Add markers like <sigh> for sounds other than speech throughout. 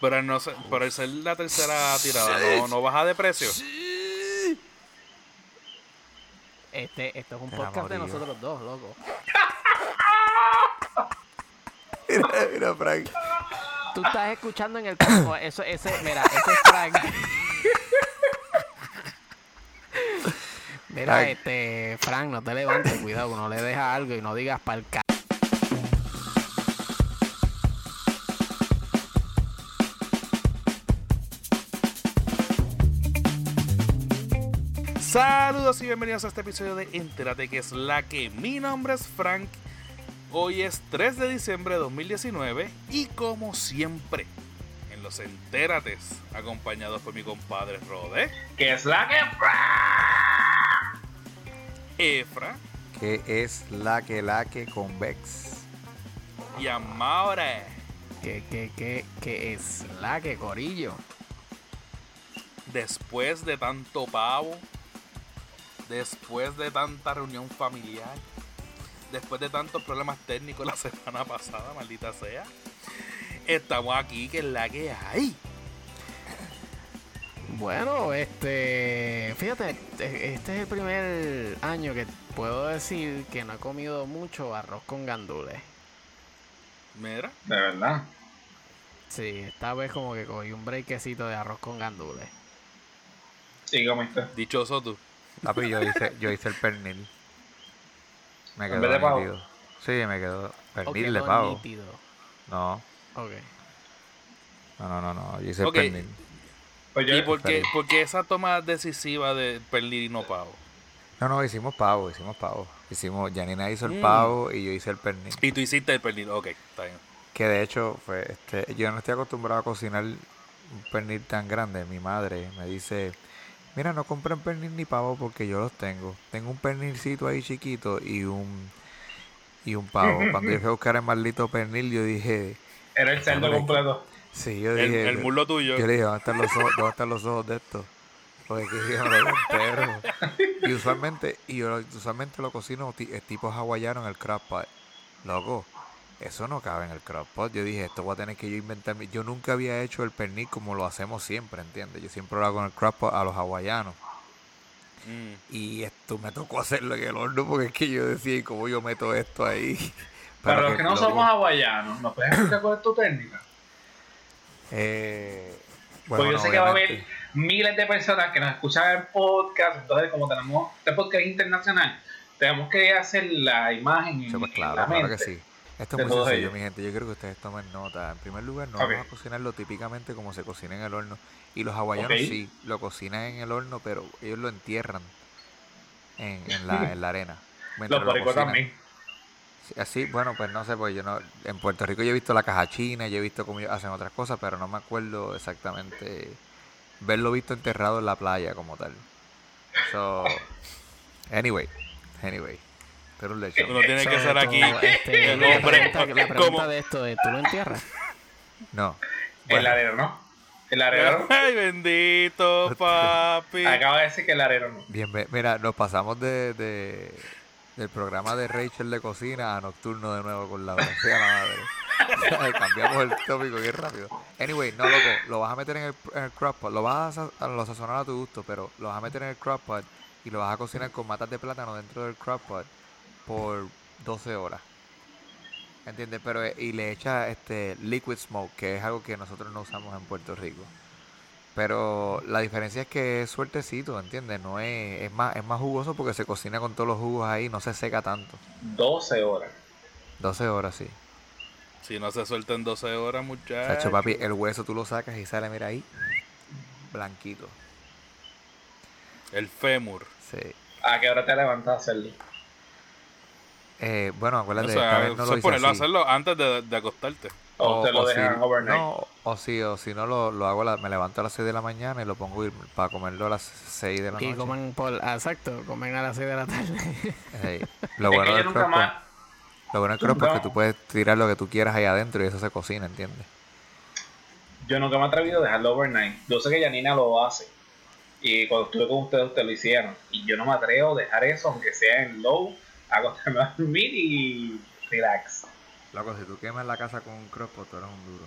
Pero, no, por el ser la tercera tirada, ¿no, no baja de precio? Este, esto es un podcast de nosotros dos, loco. <laughs> mira, mira, Frank. Tú estás escuchando en el campo. Eso, ese, mira, ese es Frank. Mira, este, Frank, no te levantes, cuidado, que no le dejas algo y no digas para el Saludos y bienvenidos a este episodio de Entérate que es la que mi nombre es Frank. Hoy es 3 de diciembre de 2019 y como siempre en los Entérates, acompañados por mi compadre Rode. Que es la que Efra. Que es la que la que convex. Y Amaure. Que, que, que, que es la que corillo. Después de tanto pavo, después de tanta reunión familiar, después de tantos problemas técnicos la <laughs> semana pasada, maldita sea, estamos aquí, que es la que hay. Bueno, este, fíjate, este es el primer año que puedo decir que no he comido mucho arroz con gandules. Mira. De verdad. Sí, esta vez como que cogí un breakcito de arroz con gandules. Sí, comiste. Dichoso tú. Papi, yo hice, yo hice el pernil. Me quedó de pavo? Sí, me quedó pernil de pavo. No. Ok. No, no, no, no. Yo hice el pernil. Pues ¿Y por qué, esa toma decisiva de pernil y no pavo? No, no, hicimos pavo, hicimos pavo. Hicimos, Janina hizo el mm. pavo y yo hice el pernil. Y tú hiciste el pernil, ok, está bien. Que de hecho, fue, este, yo no estoy acostumbrado a cocinar un pernil tan grande. Mi madre me dice, Mira, no compren pernil ni pavo porque yo los tengo. Tengo un pernilcito ahí chiquito y un y un pavo. <laughs> Cuando yo fui a buscar el maldito pernil, yo dije... Era el cerdo completo. Sí, yo dije... El, el tuyo. Yo le dije, ¿dónde están los ojos, ¿dónde están los ojos de esto? Porque que yo no perro. Y usualmente, y yo usualmente lo cocino tipo hawaiano en el crab pot. Loco, eso no cabe en el crock pot. Yo dije, esto voy a tener que yo inventarme. Yo nunca había hecho el pernil como lo hacemos siempre, ¿entiendes? Yo siempre lo hago en el crock pot a los hawaianos. Mm. Y esto me tocó hacerlo en el horno porque es que yo decía, ¿cómo yo meto esto ahí? <laughs> Para los que, no somos hawaianos, ¿nos puedes explicar cuál es tu técnica? Eh, bueno, pues yo sé que va a haber miles de personas que nos escuchan el podcast, entonces como tenemos este podcast internacional, tenemos que hacer la imagen en, pues claro, la mente. Claro que sí. Esto es muy sencillo, mi gente. Yo creo que ustedes tomen nota. En primer lugar, no vamos a cocinarlo típicamente como se cocina en el horno. Y los hawaianos sí, lo cocinan en el horno, pero ellos lo entierran en, en, la, <laughs> en la arena. Los boricos también. Así, bueno, pues no sé, pues yo no. En Puerto Rico yo he visto la caja china, yo he visto cómo hacen otras cosas, pero no me acuerdo exactamente verlo visto enterrado en la playa como tal. So, <laughs> anyway, anyway. Pero Uno tiene que ser aquí este, el hombre. La pregunta, de esto es, ¿tú lo entierras? No. El arero, ¿no? El arero. <laughs> Ay, bendito, papi. Acaba de decir que el arero no. Bien, mira, nos pasamos de, de del programa de Rachel de cocina a nocturno de nuevo con la madre. Cambiamos el tópico bien rápido. Anyway, no loco, lo vas a meter en el, en el crock pot, lo vas a, a, lo sazonar a tu gusto, pero lo vas a meter en el crock pot y lo vas a cocinar con matas de plátano dentro del crock pot por 12 horas. ¿Entiendes? Pero eh, y le echa este liquid smoke, que es algo que nosotros no usamos en Puerto Rico. Pero la diferencia es que es suertecito, ¿entiendes? No es, es más es más jugoso porque se cocina con todos los jugos ahí, no se seca tanto. 12 horas. 12 horas, sí. Si no se suelta en 12 horas, muchachos. papi, el hueso tú lo sacas y sale, mira ahí, blanquito. El fémur. Sí. ¿A qué hora te levantas a hacerlo? Eh, bueno, acuérdate, o sea, no lo ponerlo a hacerlo antes de, de acostarte. O, te lo dejan overnight. No, o si, o si no lo, lo hago, me levanto a las 6 de la mañana y lo pongo para comerlo a las 6 de la noche. Y comen por, exacto, comen a las 6 de la tarde. <laughs> Lo bueno del crop lo bueno del es que tú puedes tirar lo que tú quieras ahí adentro y eso se cocina, ¿entiendes? Yo nunca me he atrevido a dejarlo overnight. Yo sé que Janina lo hace. Y cuando estuve con ustedes, ustedes lo hicieron. Y yo no me atrevo a dejar eso, aunque sea en low acostarme a dormir y relax. Loco, si tú quemas la casa con un crop, tú eres un duro.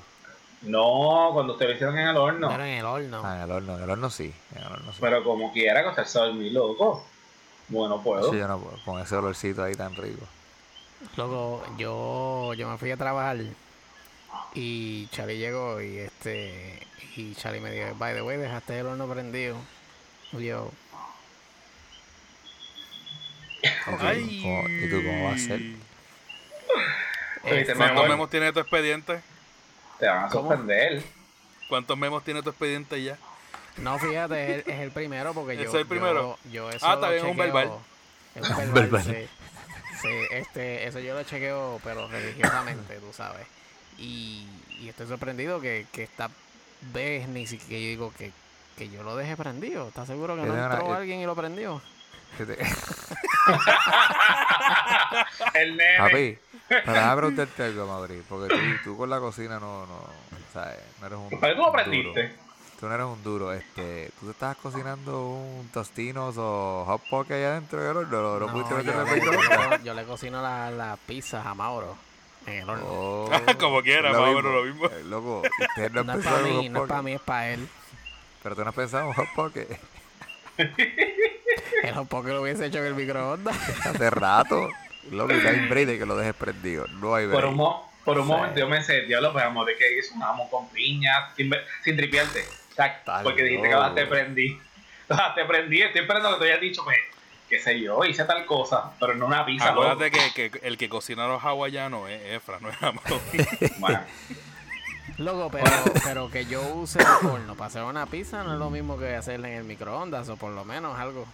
No, cuando ustedes lo hicieron en el horno. Pero en el horno. Ah, en el horno, en el horno sí. En el horno sí. Pero como quiera, acostarse a dormir, loco. Bueno, puedo. Sí, yo no puedo, con ese olorcito ahí tan rico. Luego yo, yo me fui a trabajar y Charlie llegó y este y Charlie me dijo, by the way, dejaste el horno prendido. Y yo, ¿Y tú, Ay. cómo, ¿Y tú cómo vas a hacer? Oye, eh, me ¿Cuántos memos tiene tu expediente? Te van a ¿Cómo? sorprender. ¿Cuántos memos tiene tu expediente ya? no, fíjate, es el, es el primero porque yo... ¿Es el primero? Yo, yo eso Ah, está bien, un verbal. Es un Un verbal, sí. Sí, este, eso yo lo chequeo, pero religiosamente, tú sabes. Y, y estoy sorprendido que, que esta vez ni siquiera yo digo que, que yo lo dejé prendido. ¿Estás seguro que no entró yo- alguien y lo prendió? ¿Qué <laughs> te- El nene. Papi, pero déjame preguntarte algo, Mauri, porque tú, tú con la cocina no, no, ¿sabes? No eres un, ¿Para qué tú aprendiste? duro. Tú no eres un duro, este, tú te estabas cocinando un tostinos o hot poke allá adentro del horno, no, no, pudiste yo, yo, yo le cocino las la pizzas a Mauro en el horno. Oh, <laughs> Como quiera, es más o menos lo mismo. Eh, loco, ustedes no no es para mí, no es para mí, es para él. pero tú no has pensado en un hot poke <laughs> El hot poke lo hubiese hecho en el microondas. <laughs> hace rato. Loco, y no hay break de que lo dejes prendido, no hay Por break. un, mo- por un Sí. momento yo me decía, diablo, pues amor, de que hizo un jamón con piña, sin, sin tripiarte. O sea, Está porque dijiste que te prendí. Te prendí, estoy esperando que te hayas dicho, pues, qué sé yo, hice tal cosa, pero no una pizza, loco. Acuérdate que, que el que cocina los hawaianos es Efra, no es Amado. <laughs> Bueno, Loco, pero, pero que yo use el horno para hacer una pizza no es lo mismo que hacerla en el microondas o por lo menos algo.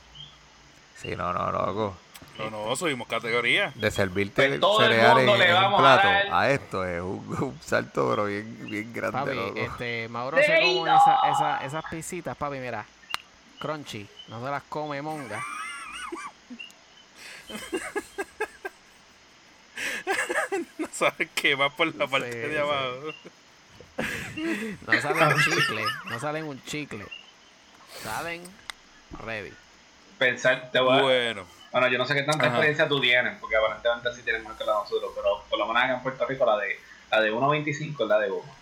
Sí, no, no, loco. No, no, subimos categoría. De servirte Pues todo el cereales mundo en, le en un a plato a, esto es un, <laughs> un salto, pero bien, bien grande, Papi, loco. este, Mauro se ¡Ey, come no! esa, esa, esas pisitas, papi, mira. Crunchy, no se las come monga. <laughs> No sabes qué va por la parte sí. de abajo. No salen un chicle, no salen un chicle. Salen ready. Pensar, te voy a... Bueno, Bueno, yo no sé qué tanta Ajá. experiencia tú tienes, porque aparentemente sí tienes más que la de nosotros, pero por lo menos acá en Puerto Rico la de la de 1.25 es la de goma.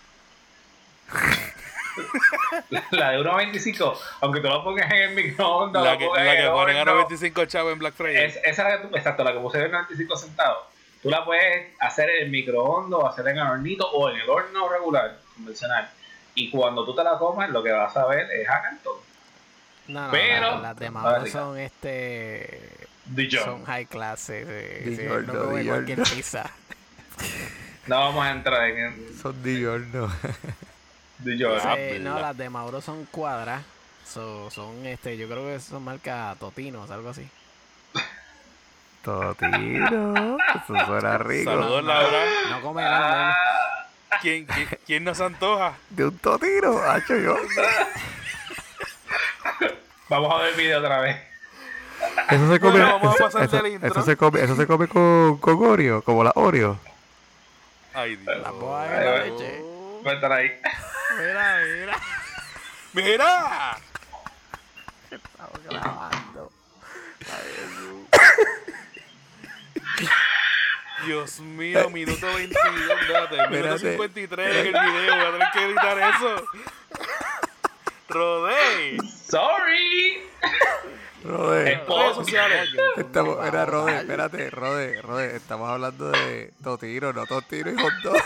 <laughs> la de 1.25, aunque tú lo pongas en el microondas, la que, la en que ponen a horno, 95 chavos en Black Friday. es, esa es la que tú, exacto, la que puse en 95 centavos. Tú la puedes hacer en el microondas, hacer en el hornito, o en el horno regular, convencional. Y cuando tú te la comas, lo que vas a ver es a. No, no, Pero- la- las de Mauro Rica. son este Dijon. son high class, eh, sí, Dijon, no no, come cualquier no. pizza. <laughs> No vamos a entrar en Son diurnos. Dijon. Ah, Sí, no, las de Mauro son cuadras. So- son este, yo creo que son marca Totinos, algo así. Totino. Eso suena <laughs> rico. Saludos, Laura. No come grande. ¿Quién, quién, quién nos antoja? De un totino, hacho yo. <laughs> Vamos a ver el video otra vez. Eso se come. Eso, se come, eso se come con, con Oreo, como la Oreo. Ay, Dios. La boa Ay, de la ay. leche. Va a estar ahí. Mira, mira. ¡Mira! Estamos grabando. Dios mío, minuto 22, espérate, minuto Espérate. 53 en el video, voy a tener que editar eso. Rodey, Sorry. Rode. Es redes sociales. Estamos, era Rode, espérate, Rode, Rode, estamos hablando de Totino, no Totino y hot dog.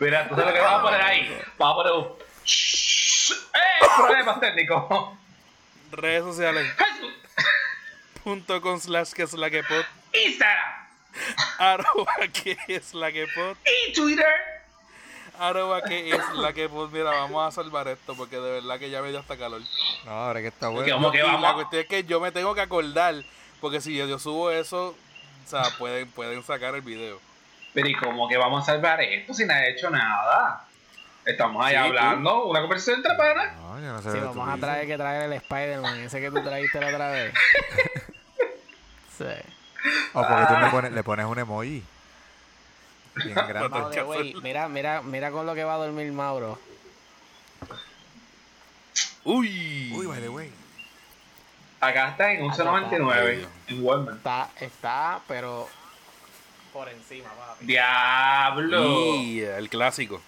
Mira, tú sabes lo que vas a poner ahí. Vas a poner un. ¡Eh! Problemas técnicos. redes sociales, punto con slash que es la que pod, Instagram <laughs> arroba que es la que pod, y Twitter. arroba que es la que pod. Mira, vamos a salvar esto porque de verdad que ya me dio hasta calor. No, ahora que está bueno. vamos que Y la vamos. cuestión es que yo me tengo que acordar, porque si yo, yo subo eso, o sea, pueden, pueden sacar el video. Pero ¿y cómo que vamos a salvar esto si ha hecho nada? Estamos ahí Sí, tú. hablando, una conversación entre panas. No, yo no sé Sí, vamos tú a dices. traer que traer el Spider-Man, ese que tú trajiste la otra vez. <laughs> Sí. <laughs> O porque tú le pones, le pones un emoji. Bien <laughs> grande. Way, mira, mira, mira con lo que va a dormir Mauro. Uy, Uy, by the way. Acá está en 11.99 en Walmart. Está, está, pero encima, papi. Diablo. Y el clásico.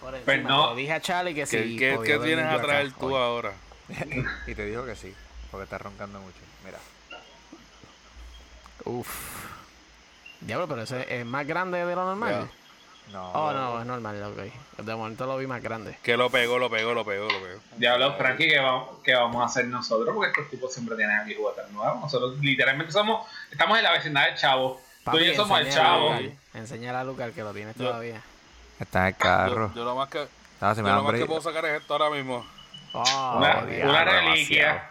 Por encima. Pues no. Le dije a Charlie que ¿Qué, sí. qué- qué tienes a acá traer tú hoy. ahora? <laughs> y te dijo que sí, porque está roncando mucho. Mira. Uf. Diablo, pero ese es más grande de lo normal. No. Oh, no, es normal, ok. De momento lo vi más grande. Que lo pegó, lo pegó, lo pegó, lo pegó. Diablo, Frankie, ¿qué vamos, qué vamos a hacer nosotros? Porque estos tipos siempre tienen aquí juguetes nuevos. Nosotros literalmente somos, estamos en la vecindad del chavo. Tú y yo somos el chavo. Enséñale a Lucar que lo tienes Yo- todavía. Está en el carro. Yo, yo lo más que, me yo lo más que puedo sacar es esto ahora mismo. Oh, Una, diablo, una demasiado. reliquia.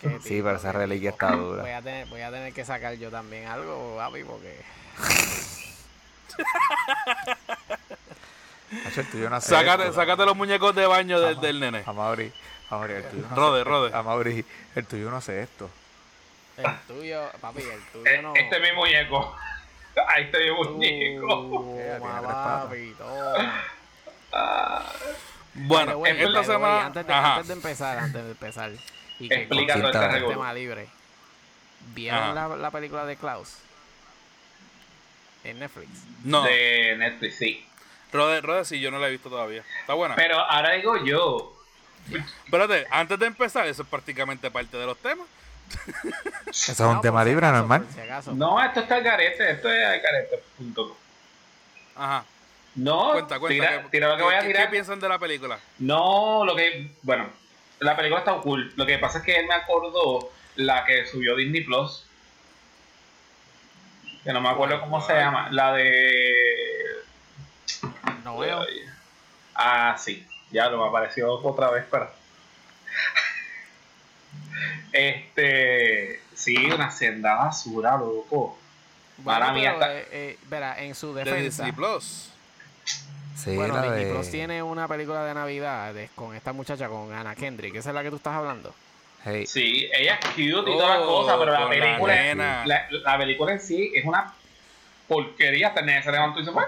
Qué Sí, tipo, pero esa reliquia está <laughs> dura. Voy a, tener, voy a tener que sacar yo también algo, papi, porque... <laughs> Hacho, el tuyo no hace Sácate, esto. sácate los muñecos de baño del, del nene. A Mauri. A Mauri, el tuyo no Rode, hace- rode. A Mauri, el tuyo no hace esto. El tuyo, papi, el tuyo no... Este es mi muñeco. <laughs> Ahí está mi muñeco. Toma, papi, toma. Bueno, way, esta semana. antes, de, antes de empezar, antes de empezar. Y que Explica todo este el tema libre. ¿Vieron la, la película de Klaus? En Netflix. No, De Netflix, sí. Rode, Rode, sí, yo no la he visto todavía. Está buena. Pero ahora digo yo. Espérate, antes de empezar, eso es prácticamente parte de los temas. <laughs> Eso es un No, tema libre, acaso, normal. si acaso. No, esto está al garete. Esto es al garete.com. Ajá. No, Cuenta, cuenta. tira, ¿qué- tira lo que qué- voy a tirar. ¿Qué piensan de la película? No, lo que. Bueno, la película está cool. Lo que pasa es que él me acordó la que subió Disney Plus. Que no me acuerdo cómo se llama. La de. No veo. Ah, sí. Ya lo me apareció otra vez, pero. Este. Sí, una senda basura, loco. Bueno, Para mí hasta- eh, eh, verá, en su De defensa. Disney Plus. Sí, bueno, la Disney de... Plus tiene una película de Navidad de- con esta muchacha, con Anna Kendrick. ¿Esa es la que tú estás hablando? Hey, Sí, ella es cute y toda la Oh, cosa, pero la película. La, la película en sí es una porquería. Hasta el nene se levantó y se fue.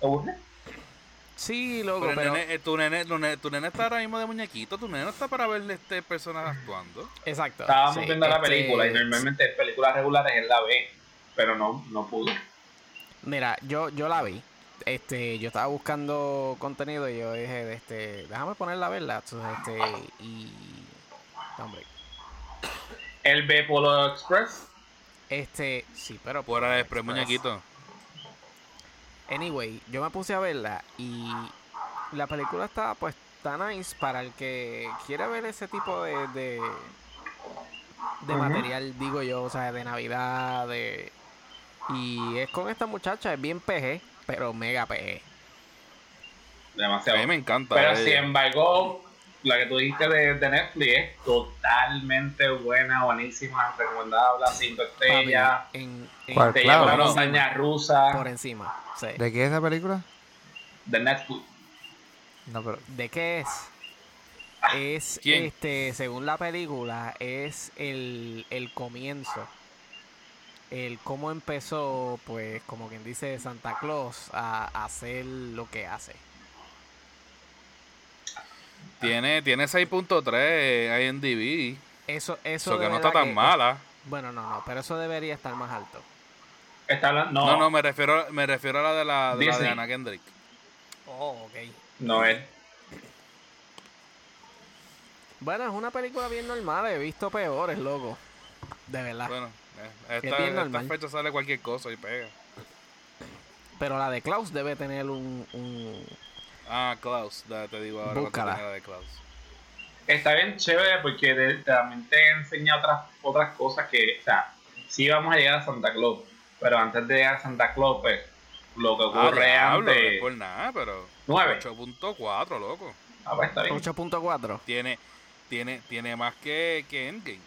¿Te aburre? Sí, loco, Pero, nene, eh, tu, nene, tu, nene, tu nene está ahora mismo de muñequito. Tu nene no está para ver este personas actuando. Exacto. Estábamos sí, viendo la este, película y normalmente en películas regulares él la ve, pero no, no pudo. Mira, yo, yo la vi. Este, yo estaba buscando contenido y yo dije, este, déjame ponerla a verla. Entonces, este, y... Hombre, Él ve Polo Express. este, sí, pero... Por el express Express. muñequito. Anyway, yo me puse a verla y la película está, pues, está nice para el que quiere ver ese tipo de, de, de material, digo yo, o sea, de Navidad, de... Y es con esta muchacha, es bien PG, pero mega PG. A Demasiado. mí me encanta. Pero ella. sin embargo, la que tú dijiste de, de Netflix es totalmente buena, buenísima, recomendable, cinco Papi, estrellas. en, a montaña rusa por encima, sí. ¿De qué es esa película? de Netflix. No, pero... ¿De qué es? Es, ¿Quién? este, según la película, es el, el comienzo. El cómo empezó, pues, como quien dice Santa Claus, a, a hacer lo que hace. Tiene, tiene 6.3 IMDb. Eso, eso Eso de que no está tan mala. Bueno, no, no, pero eso debería estar más alto. Está hablando, no, No, no, no, me refiero, me refiero a la de la de, la de. Anna Kendrick. Oh, ok. es. Bueno, es una película bien normal, he visto peores, loco. De verdad. Bueno, eh, Es esta, bien esta normal. fecha sale cualquier cosa y pega. Pero la de Klaus debe tener un... un... Ah, Klaus, te digo ahora Búscala. la de Klaus. Está bien chévere porque de- también te enseña otras, otras cosas que, o sea, sí vamos a llegar a Santa Claus, pero antes de llegar a Santa Claus, pues, lo que Ah, ocurre diablo, no es antes... por nada, pero 9. 8.4, loco. Ah, pues está bien. 8.4. Tiene, tiene, tiene más que, que Endgame.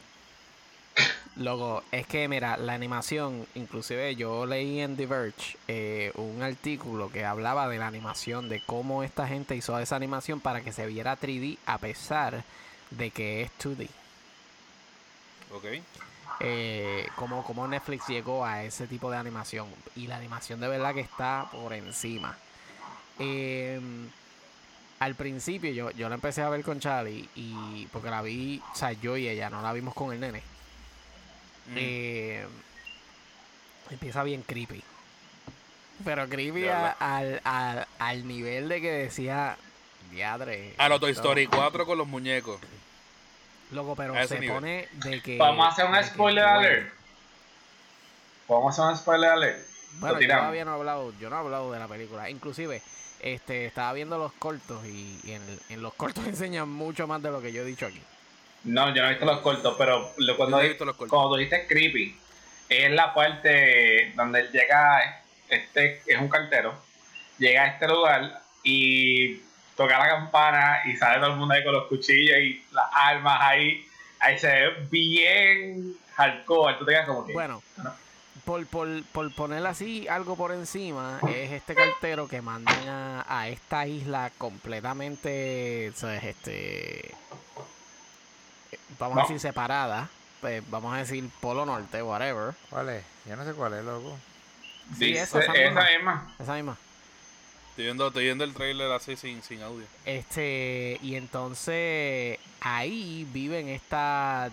Loco, es que mira, la animación, inclusive yo leí en The Verge eh, un artículo que hablaba de la animación, de cómo esta gente hizo esa animación para que se viera 3D a pesar de que es 2D. Ok. Eh, como, como Netflix llegó a ese tipo de animación. Y la animación de verdad que está por encima. Eh, al principio yo, yo la empecé a ver con Charlie y porque la vi, o sea, yo y ella, no la vimos con el nene. Mm. Eh, empieza bien creepy. Pero creepy a- al, al, al nivel de que decía, diadre. A lo Toy Story 4 con los muñecos. Loco, pero se nivel. pone de que. Vamos a hacer un spoiler alert. Vamos a hacer un spoiler alert. Bueno, yo todavía no he hablado, yo no he hablado de la película. Inclusive, este, estaba viendo los cortos y, y en, en los cortos <laughs> enseñan mucho más de lo que yo he dicho aquí. No, yo no he visto los cortos, pero lo- cuando, no he di- visto los cortos. cuando tú dices creepy, es la parte donde él llega, este es un cartero, llega a este lugar y toca la campana y sale todo el mundo ahí con los cuchillos y las armas ahí, ahí se ve bien hardcore, tú te quedas como que... Bueno, no. por, por, por poner así algo por encima, es este cartero que mandan a, a esta isla completamente, ¿sabes? Este, vamos a decir separada, pues, vamos a decir Polo Norte, whatever. ¿Cuál es? Yo no sé cuál es, loco. Sí, Dice- esa, esa esa misma. misma. Esa misma. Estoy viendo, estoy viendo el trailer así sin, sin audio. Este, y entonces ahí viven estas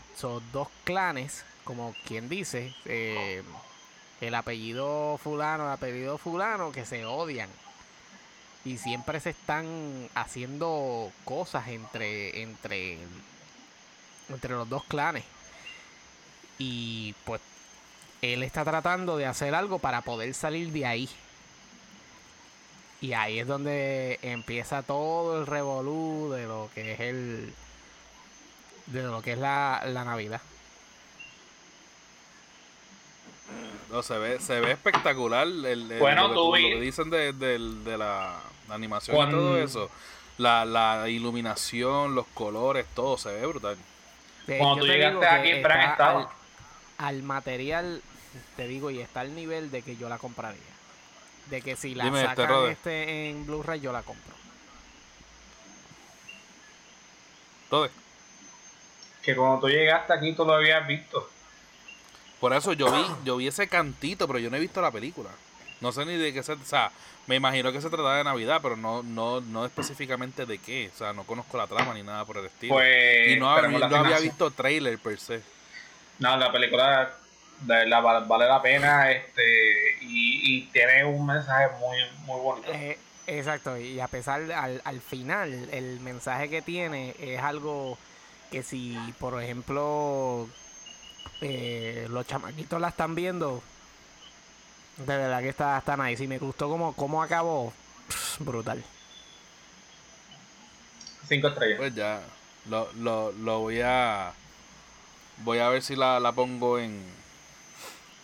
dos clanes, como quien dice, eh, el apellido fulano, el apellido fulano, que se odian. Y siempre se están haciendo cosas entre, entre, entre los dos clanes. Y pues él está tratando de hacer algo para poder salir de ahí. Y ahí es donde empieza todo el revolú de lo que es el. de lo que es la, la Navidad. No, se ve, se ve espectacular el, el- Bueno, lo, que, tú lo vi- que dicen de, de la animación Cuando- y todo eso. La, la iluminación, los colores, todo se ve brutal. Eh, Cuando yo tú te llegaste aquí, Fran está estaba. Al, al material, te digo, y está al nivel de que yo la compraría. De que si la Dime, este, sacan Rode. este en Blu-ray, yo la compro. Todo. Que cuando tú llegaste aquí tú lo habías visto. Por eso yo vi, yo vi ese cantito, pero yo no he visto la película. No sé ni de qué se, o sea, me imagino que se trataba de Navidad, pero no, no, no específicamente de qué. O sea, no conozco la trama ni nada por el estilo. Pues. y no, había visto trailer per se. No, la película vale, vale la pena este y, y tiene un mensaje muy muy bonito. Eh, exacto, y a pesar, al, al final, el mensaje que tiene es algo que si, por ejemplo, eh, los chamaquitos la están viendo, de verdad que está, está nice. Y me gustó como, cómo acabó, pff, brutal. Cinco estrellas. Pues ya, lo, lo, lo voy a. Voy a ver si la, la pongo en.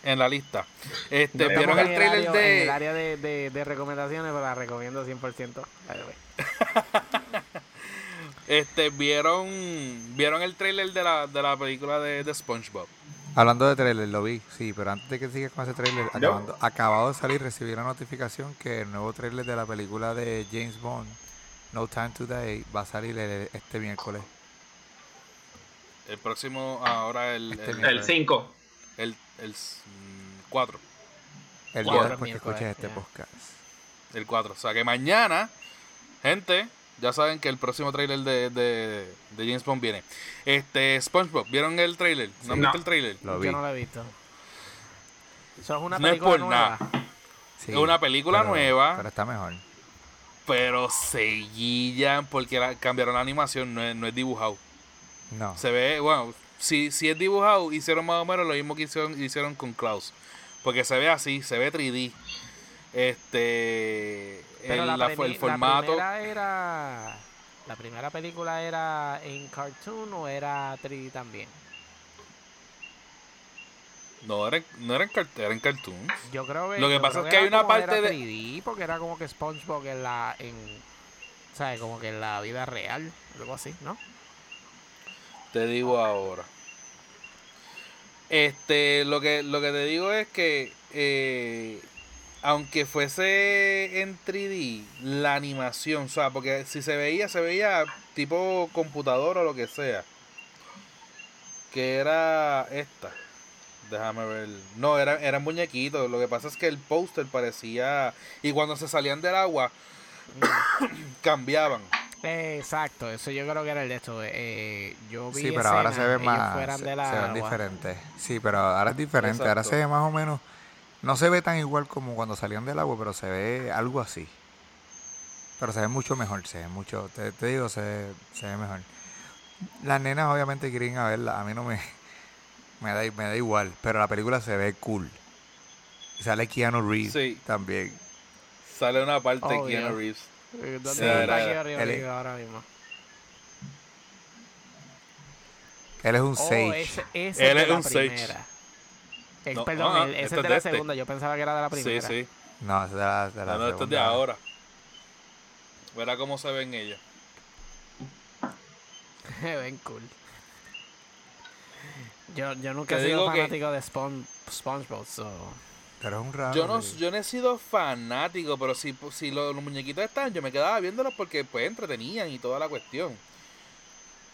En la lista. Este, ¿Vieron el trailer área- En el de. área de, de- de recomendaciones, pero la recomiendo 100%. By the way. Este, ¿vieron. ¿Vieron el trailer de la, de la película de, de SpongeBob? Hablando de trailer, lo vi, sí, pero antes de que sigas con ese trailer, acabando- acabado de salir, recibí la notificación que el nuevo trailer de la película de James Bond, No Time to Die, va a salir el- este miércoles. El próximo, ahora el. Este el, mismo. El 5. el, el 4. El Cuatro día después que escuches este podcast. El 4. O sea que mañana, gente, ya saben que el próximo trailer de, de, de James Bond viene. Este, SpongeBob, ¿vieron el trailer? ¿No han No. visto el trailer? Lo vi. Yo no lo he visto. Eso es una No es película por nueva. nada. Sí, Es una película pero- nueva. Pero está mejor. Pero se guillan porque la- cambiaron la animación, no es, no es dibujado. No. Se ve, bueno, si, si es dibujado, hicieron más o menos lo mismo que hicieron, hicieron con Klaus. Porque se ve así, se ve 3D. Este. Pero el, la, la- premi- el formato. La primera era. ¿La primera película era en cartoon o era 3D también? No, era, no era en, cart- era en cartoons. Yo creo que. Lo que pasa es que hay una parte era de- 3D porque era como que SpongeBob en la. En, ¿Sabes? Como que en la vida real. Algo así, ¿no? Te digo ahora. Este, lo que, lo que te digo es que eh, aunque fuese en 3D, la animación, o sea, porque si se veía, se veía tipo computadora o lo que sea. Que era esta. Déjame ver. No, era, eran muñequitos. Lo que pasa es que el póster parecía. Y cuando se salían del agua, <coughs> cambiaban. Exacto, eso yo creo que era el de esto. eh, yo vi Sí, pero ahora se ve más. fueran Se, ven diferentes. Sí, pero ahora es diferente. Ahora se ve más o menos. No se ve tan igual como cuando salían del agua, pero se ve algo así. Pero se ve mucho mejor, se ve mucho, te, te digo, se, ve- se ve mejor. Las nenas obviamente quieren ir a verla, a mí no me, <laughs> me, da, me da igual, pero la película se ve cool. Y sale Keanu Reeves Sí. también. Sale una parte de. Keanu Reeves. Eh, ¿Dónde Sí, está aquí arriba él- ahora mismo? Él es un Oh, sage. ese, ese Él es un sage. Eh, No, perdón, ah, el- ese este es de de la este. segunda. Yo pensaba que era de la Sí, primera. sí. No, es de la, de la No, no, esto es de ahora. Verá cómo se ven ellos. <laughs> Ven cool. Yo, yo nunca Te he sido que- fanático de Spon- SpongeBob, so... Pero es un raro. Yo no, sí. yo no he sido fanático, pero si, si los, los muñequitos están, yo me quedaba viéndolos porque pues entretenían y toda la cuestión.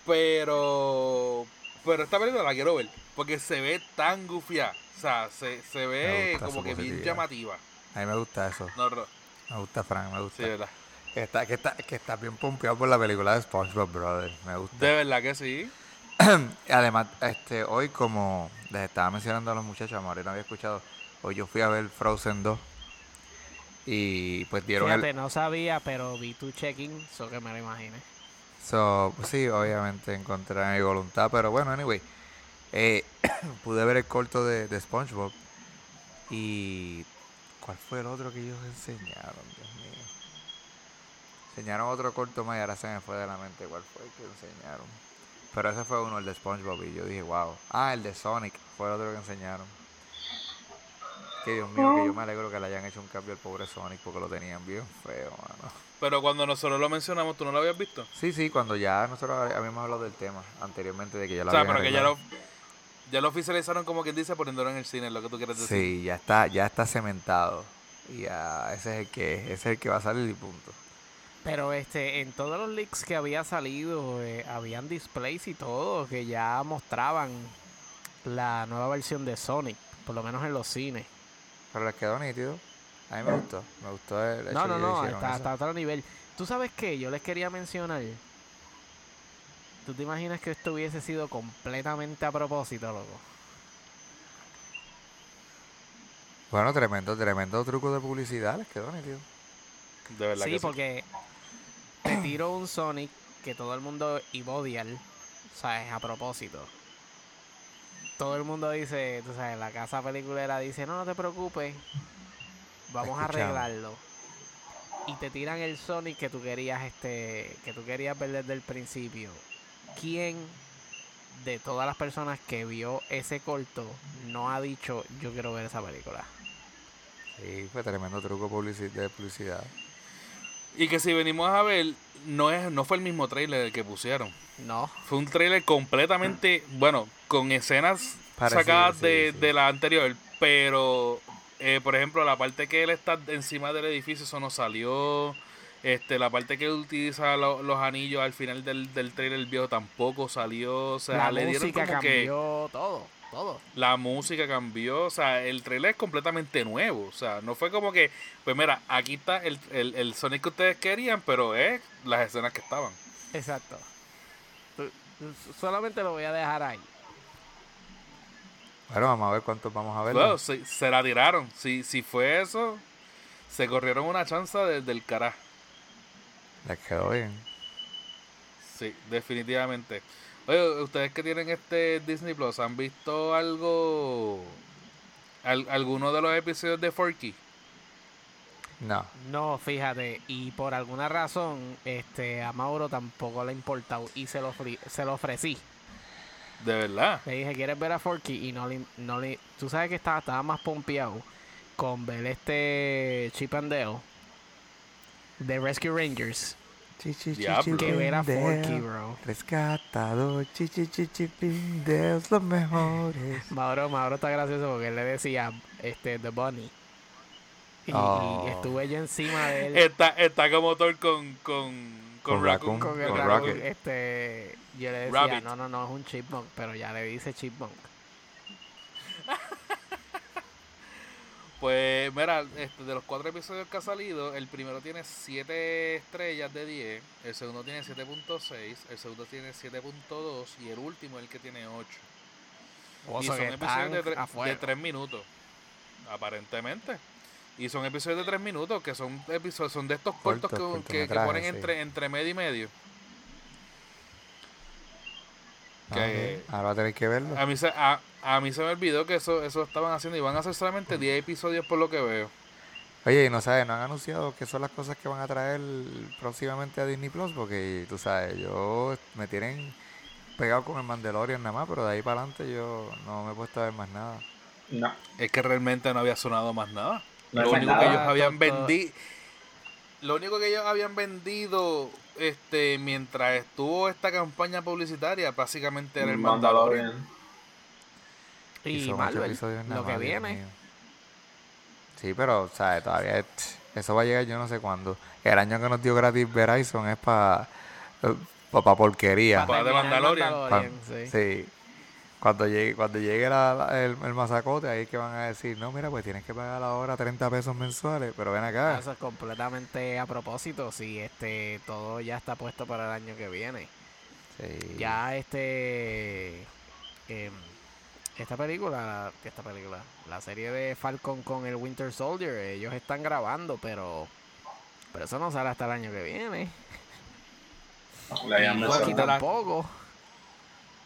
Pero pero esta película la quiero ver porque se ve tan gufia, o sea, se, se ve como que bien llamativa. A mí me gusta eso. No, ro- Me gusta Frank, me gusta. sí, verdad. Que está, que está, que está bien pompeado por la película de SpongeBob, brother. Me gusta. De verdad que sí. <clears throat> Además, este, hoy como les estaba mencionando a los muchachos, amor, no había escuchado, hoy yo fui a ver Frozen 2 y pues dieron Fíjate, el... no sabía, pero vi tu check-in, so que me lo imaginé. So, sí, obviamente en contra de mi voluntad, pero bueno, anyway, eh, <coughs> pude ver el corto de, de SpongeBob y... ¿Cuál fue el otro que ellos enseñaron? Dios mío. Enseñaron otro corto más y ahora se me fue de la mente cuál fue el que enseñaron. Pero ese fue uno, el de SpongeBob, y yo dije, wow. Ah, el de Sonic fue el otro que enseñaron. Que Dios mío, que yo me alegro que le hayan hecho un cambio al pobre Sonic porque lo tenían bien feo, mano. Pero cuando nosotros lo mencionamos, ¿tú no lo habías visto? Sí, sí, cuando ya nosotros habíamos hablado del tema anteriormente de que ya lo O sea, habían pero que ya lo, ya lo oficializaron como quien dice poniéndolo en el cine, es lo que tú quieres decir. Sí, ya está, ya está cementado. Y ya ese es el que, ese es el que va a salir y punto. Pero este, en todos los leaks que había salido, eh, habían displays y todo que ya mostraban la nueva versión de Sonic, por lo menos en los cines. Pero les quedó nítido. A mí me gustó. Me gustó el hecho No, no, que no, hicieron está, eso. está a otro nivel. ¿Tú sabes qué? Yo les quería mencionar. ¿Tú te imaginas que esto hubiese sido completamente a propósito, loco? Bueno, tremendo, tremendo truco de publicidad. Les quedó nítido. De verdad Sí, que sí. porque <coughs> te tiro un Sonic que todo el mundo iba a odiar, ¿sabes? A propósito. Todo el mundo dice, tú sabes, la casa peliculera dice, no, no te preocupes, vamos a arreglarlo. Y te tiran el Sonic que tú querías, este, que tú querías ver desde el principio. ¿Quién de todas las personas que vio ese corto no ha dicho, yo quiero ver esa película? Sí, fue tremendo truco de publicidad. Y que si venimos a ver, no es no fue el mismo trailer el que pusieron. No. Fue un trailer completamente, bueno, con escenas Parecido, sacadas sí, de, sí. de la anterior, pero, eh, por ejemplo, la parte que él está encima del edificio, eso no salió. Este, la parte que utiliza lo- los anillos al final del, del trailer viejo tampoco salió. O sea, la le dieron música como que cambió todo, todo. la música cambió. O sea, el trailer es completamente nuevo. O sea, no fue como que, pues mira, aquí está el, el, el Sonic que ustedes querían, pero es las escenas que estaban. Exacto. Solamente lo voy a dejar ahí. Bueno, vamos a ver cuántos vamos a ver. Bueno, se, se la tiraron. Si, si fue eso, se corrieron una chanza desde el carajo. Les quedó bien. Sí, definitivamente. Oye, ustedes que tienen este Disney Plus, ¿han visto algo? al- ¿Alguno de los episodios de Forky? No. No, fíjate, y por alguna razón, este, a Mauro tampoco le ha importado y se lo, se lo ofrecí. De verdad. Le dije, ¿quieres ver a Forky? Y no le, no le, tú sabes que estaba, estaba más pompeado con ver este Chip and Dale de Rescue Rangers Diablo. que ver a Forky, bro. Rescatado, chi, chi, chi, Chippendales, los mejores. <laughs> Mauro, Mauro está gracioso porque él le decía, este, The Bunny. Y, Oh. y estuve yo encima de él. Está, está como Thor con, con, con, Con Raccoon. Raccoon. con el con Raccoon, Rocket. este yo le decía Rabbit. no no no es un chipmunk pero ya le dice chipmunk Pues mira, este, de los cuatro episodios que ha salido, el primero tiene 7 estrellas de 10, el segundo tiene 7.6, el segundo tiene 7.2 y el último es el que tiene 8. y son episodios de, tre- de 3 minutos. aparentemente. Y son episodios de tres minutos, que son episodios, son de estos cortos que, que- ponen sí. entre, entre medio y medio. Ah, Que- ok. Ahora va a tener que verlo. A mí, se, a, a mí se me olvidó que eso, eso estaban haciendo y van a hacer solamente 10 episodios por lo que veo. Oye, y no sabes, no han anunciado qué son las cosas que van a traer próximamente a Disney Plus, porque tú sabes, yo me tienen pegado con el Mandalorian nada más, pero de ahí para adelante yo no me he puesto a ver más nada. No. Es que realmente no había sonado más nada. No lo único que ellos habían vendido. Lo único que ellos habían vendido este mientras estuvo esta campaña publicitaria básicamente era el Mandalorian. Y, Marvel, lo que viene. mío. Sí, pero, ¿sabes? Todavía es- eso va a llegar yo no sé cuándo. El año que nos dio gratis Verizon es para pa, porquería. Pa- de Mandalorian. Mandalorian, Cuan- sí. sí. Cuando llegue, cuando llegue la- la- el, el masacote, ahí es que van a decir, no, mira, pues tienes que pagar ahora 30 pesos mensuales, pero ven acá. Eso es completamente a propósito, si este todo ya está puesto para el año que viene. Sí. Ya este em, esta película, esta película, la serie de Falcon con el Winter Soldier, ellos están grabando, pero pero eso no sale hasta el año que viene. La Y tampoco.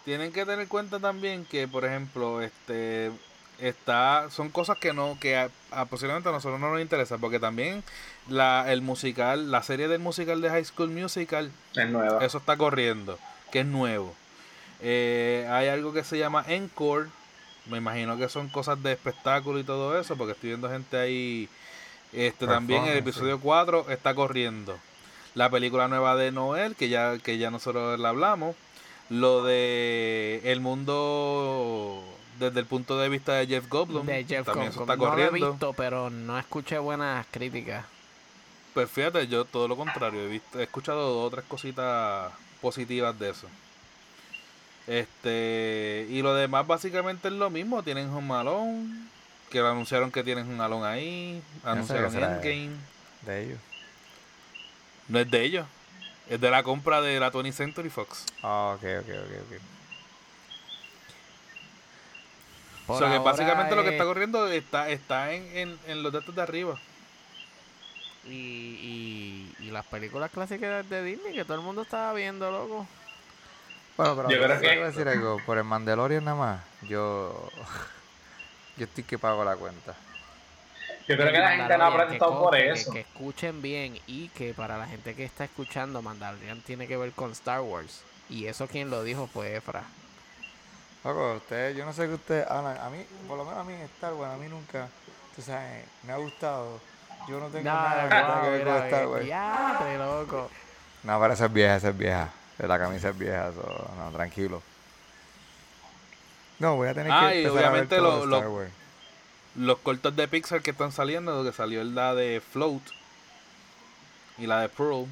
Tienen que tener en cuenta también que, por ejemplo, este está son cosas que no que a, a- posiblemente a nosotros no nos interesa porque también la el musical la serie del musical de High School Musical Es nueva. eso está corriendo que es nuevo. Eh, hay algo que se llama Encore. Me imagino que son cosas de espectáculo y todo eso porque estoy viendo gente ahí este también el episodio 4 está corriendo. La película nueva de Noel que ya que ya nosotros la hablamos lo de el mundo desde el punto de vista de Jeff Goldblum. De Jeff también eso está No lo he corriendo. visto, pero no escuché buenas críticas. pues fíjate yo todo lo contrario he visto he escuchado dos o tres cositas positivas de eso. Este y lo demás básicamente es lo mismo tienen Home Alone que anunciaron que tienen un Alone ahí anunciaron Endgame. De ellos. no es de ellos es de la compra de la 20th Century Fox Ah, ok, ok, ok, ok. Por o sea que básicamente lo que es- está corriendo está está en, en, en los datos de arriba Y, y, y las películas clásicas de Disney que todo el mundo estaba viendo, loco. Bueno, pero Yo creo te que- voy a decir algo. Por el Mandalorian nada más, yo... <laughs> Yo estoy que pago la cuenta. Yo creo que la gente no ha protestado por que- eso. Que, escuchen bien y que para la gente que está escuchando, Mandalorian tiene que ver con Star Wars. Y eso quien lo dijo fue Efra. Loco, ustedes, yo no sé qué ustedes hablan. A mí, por lo menos a mí en Star Wars, a mí nunca, tú sabes, me ha gustado. Yo no tengo nada que tenga que ver con Star Wars. Ya, loco. No, pero esa es vieja, esa es vieja. La camisa es vieja, so, no, tranquilo. No, voy a tener Ah, que y empezar a ver obviamente todo lo- Star Wars. Los cortos de Pixar que están saliendo que salió la de Float y la de Pearl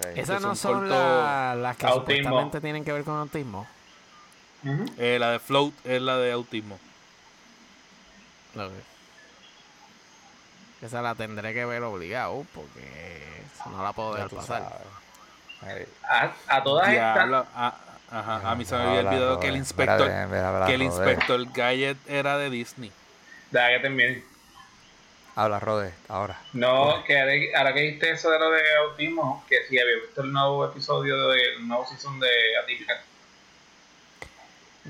Sí. Esas no son son cortos- la- las que Autismo. supuestamente tienen que ver con autismo. Eh, la de Float es la de autismo. Lo que- Esa la tendré que ver obligado porque no la puedo dejar pasar. A, a todas estas. Ajá, a mí se me había olvidado que el inspector Mira, mira, mira, que el inspector Gadget era de Disney. Deja que termine. Habla, Rode, ahora. No, que ahora- que dijiste eso de lo de autismo, que si había visto el nuevo episodio del nuevo season de Atípica.